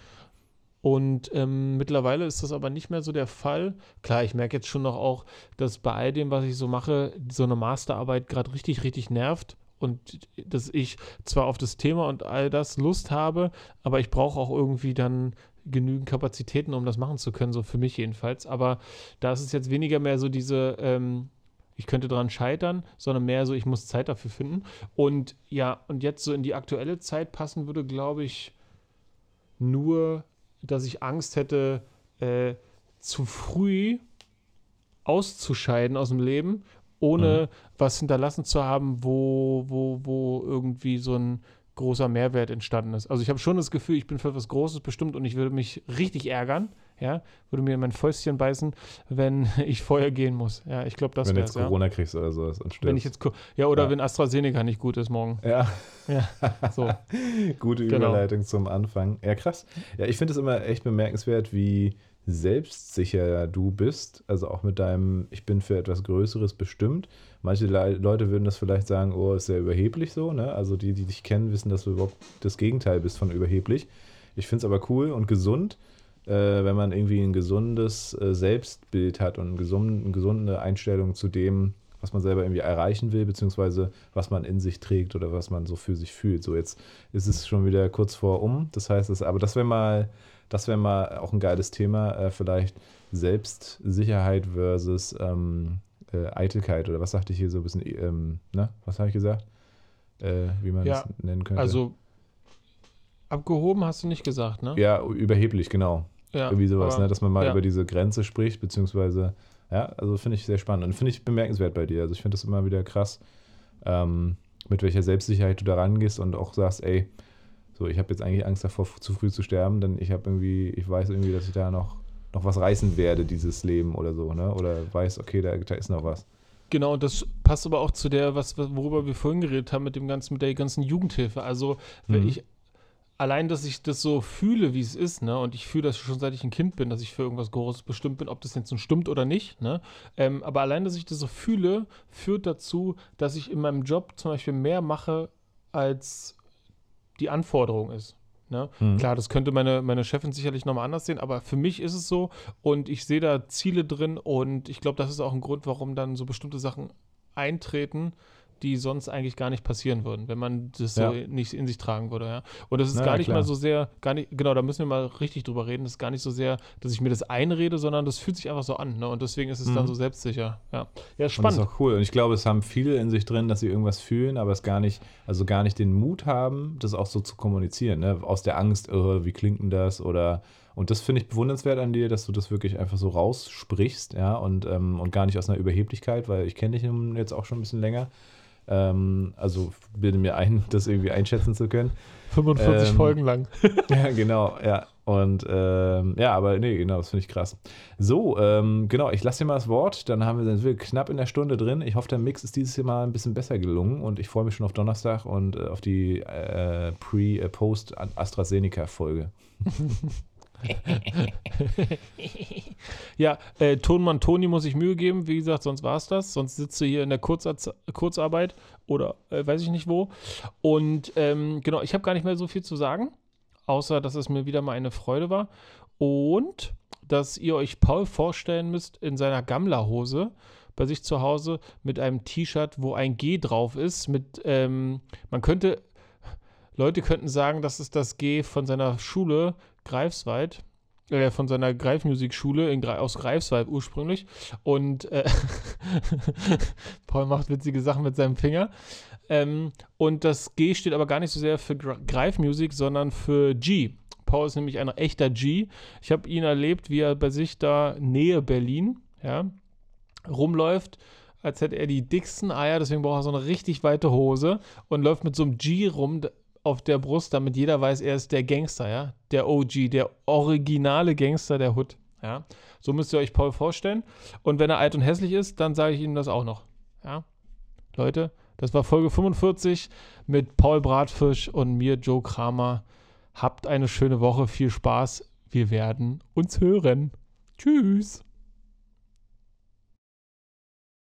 S2: Und ähm, mittlerweile ist das aber nicht mehr so der Fall. Klar, ich merke jetzt schon noch auch, dass bei all dem, was ich so mache, so eine Masterarbeit gerade richtig, richtig nervt. Und dass ich zwar auf das Thema und all das Lust habe, aber ich brauche auch irgendwie dann genügend Kapazitäten, um das machen zu können, so für mich jedenfalls. Aber da ist es jetzt weniger mehr so diese, ähm, ich könnte dran scheitern, sondern mehr so, ich muss Zeit dafür finden. Und ja, und jetzt so in die aktuelle Zeit passen würde, glaube ich, nur, dass ich Angst hätte, äh, zu früh auszuscheiden aus dem Leben, ohne was hinterlassen zu haben, wo, wo, wo irgendwie so ein großer Mehrwert entstanden ist. Also ich habe schon das Gefühl, ich bin für etwas Großes bestimmt und ich würde mich richtig ärgern, ja, würde mir in mein Fäustchen beißen, wenn ich vorher gehen muss. Ja, ich glaube, das
S1: wenn du jetzt
S2: ja.
S1: Corona kriegst oder sowas und stirbst.
S2: Wenn ich jetzt, ja, oder
S1: Ja.
S2: wenn AstraZeneca nicht gut ist morgen.
S1: ja,
S2: Ja, so.
S1: gute
S2: Genau.
S1: Überleitung zum Anfang. Ja, krass. Ja, ich finde es immer echt bemerkenswert, wie selbstsicher du bist. Also auch mit deinem, ich bin für etwas Größeres bestimmt. Manche Le Leute würden das vielleicht sagen, oh, ist sehr überheblich so. Ne? Also die, die dich kennen, wissen, dass du überhaupt das Gegenteil bist von überheblich. Ich finde es aber cool und gesund, wenn man irgendwie ein gesundes äh, Selbstbild hat und eine gesunde, Einstellung zu dem, was man selber irgendwie erreichen will, beziehungsweise was man in sich trägt oder was man so für sich fühlt. So, jetzt ist es schon wieder kurz vor um. Das heißt, das, aber das wäre mal, das wäre mal auch ein geiles Thema, äh, vielleicht Selbstsicherheit versus ähm, äh, Eitelkeit oder was sagte ich hier so ein bisschen, ähm, ne? Was habe ich gesagt? Äh, wie man
S2: Ja,
S1: das nennen könnte.
S2: Also abgehoben hast du nicht gesagt, ne?
S1: ja, überheblich, genau.
S2: Ja,
S1: Irgendwie sowas,
S2: aber-
S1: ne? dass man mal
S2: ja.
S1: über diese Grenze spricht, beziehungsweise, ja, also finde ich sehr spannend und finde ich bemerkenswert bei dir. Also ich finde das immer wieder krass, ähm, mit welcher Selbstsicherheit du da rangehst und auch sagst, ey, so, ich habe jetzt eigentlich Angst davor, zu früh zu sterben, denn ich habe irgendwie, ich weiß irgendwie, dass ich da noch, noch was reißen werde, dieses Leben oder so, ne? Oder weiß, okay, da, da ist noch was.
S2: Genau, und das passt aber auch zu der, was, worüber wir vorhin geredet haben, mit dem ganzen, mit der ganzen Jugendhilfe. Also, wenn
S1: Mhm.
S2: ich allein, dass ich das so fühle, wie es ist, ne, und ich fühle das schon seit ich ein Kind bin, dass ich für irgendwas Großes bestimmt bin, ob das jetzt nun stimmt oder nicht, ne, ähm, aber allein, dass ich das so fühle, führt dazu, dass ich in meinem Job zum Beispiel mehr mache, als die Anforderung ist. Ne?
S1: Mhm.
S2: Klar, das könnte meine, meine Chefin sicherlich nochmal anders sehen, aber für mich ist es so und ich sehe da Ziele drin und ich glaube, das ist auch ein Grund, warum dann so bestimmte Sachen eintreten, die sonst eigentlich gar nicht passieren würden, wenn man das so
S1: Ja.
S2: nicht in sich tragen würde, ja. Und das ist
S1: Na
S2: gar nicht
S1: klar.
S2: mal so sehr, gar nicht, genau, da müssen wir mal richtig drüber reden, das ist gar nicht so sehr, dass ich mir das einrede, sondern das fühlt sich einfach so an, ne? Und deswegen ist es dann
S1: Mhm.
S2: so selbstsicher, ja. Ja,
S1: Und das
S2: spannend.
S1: ist auch cool. Und ich glaube, es haben viele in sich drin, dass sie irgendwas fühlen, aber es gar nicht, also gar nicht den Mut haben, das auch so zu kommunizieren. Ne? Aus der Angst, oh, wie klingt denn das? Oder und das finde ich bewundernswert an dir, dass du das wirklich einfach so raussprichst, ja, und, ähm, und gar nicht aus einer Überheblichkeit, weil ich kenne dich jetzt auch schon ein bisschen länger. Ähm, also bilde mir ein, das irgendwie einschätzen zu können.
S2: 45
S1: Ähm,
S2: Folgen lang.
S1: Ja, genau, ja. Und ähm, ja, aber nee, genau, das finde ich krass. So, ähm, genau, ich lasse dir mal das Wort. Dann haben wir sind wir knapp in der Stunde drin. Ich hoffe, der Mix ist dieses Mal ein bisschen besser gelungen und ich freue mich schon auf Donnerstag und äh, auf die äh, Pre-Post-AstraZeneca-Folge.
S2: Ja, äh, Tonmann Toni muss ich Mühe geben. Wie gesagt, sonst war es das. Sonst sitzt du hier in der Kurzarz Kurzarbeit oder äh, weiß ich nicht wo. Und ähm, genau, ich habe gar nicht mehr so viel zu sagen, außer dass es mir wieder mal eine Freude war. Und dass ihr euch Paul vorstellen müsst in seiner Gammlerhose bei sich zu Hause mit einem T-Shirt, wo ein G drauf ist. Mit, ähm, man könnte, Leute könnten sagen, das ist das G von seiner Schule Greifswald äh, von seiner Greifmusikschule in, aus Greifswald ursprünglich. Und äh, Paul macht witzige Sachen mit seinem Finger. Ähm, und das G steht aber gar nicht so sehr für Gre- Greifmusik, sondern für G. Paul ist nämlich ein echter G. Ich habe ihn erlebt, wie er bei sich da Nähe Berlin, ja, rumläuft, als hätte er die dicksten Eier, deswegen braucht er so eine richtig weite Hose und läuft mit so einem G rum auf der Brust, damit jeder weiß, er ist der Gangster, ja, der OG, der originale Gangster der Hood, ja. So müsst ihr euch Paul vorstellen. Und wenn er alt und hässlich ist, dann sage ich Ihnen das auch noch, ja. Leute, das war Folge 45 mit Paul Bratfisch und mir, Joe Kramer. Habt eine schöne Woche, viel Spaß. Wir werden uns hören. Tschüss.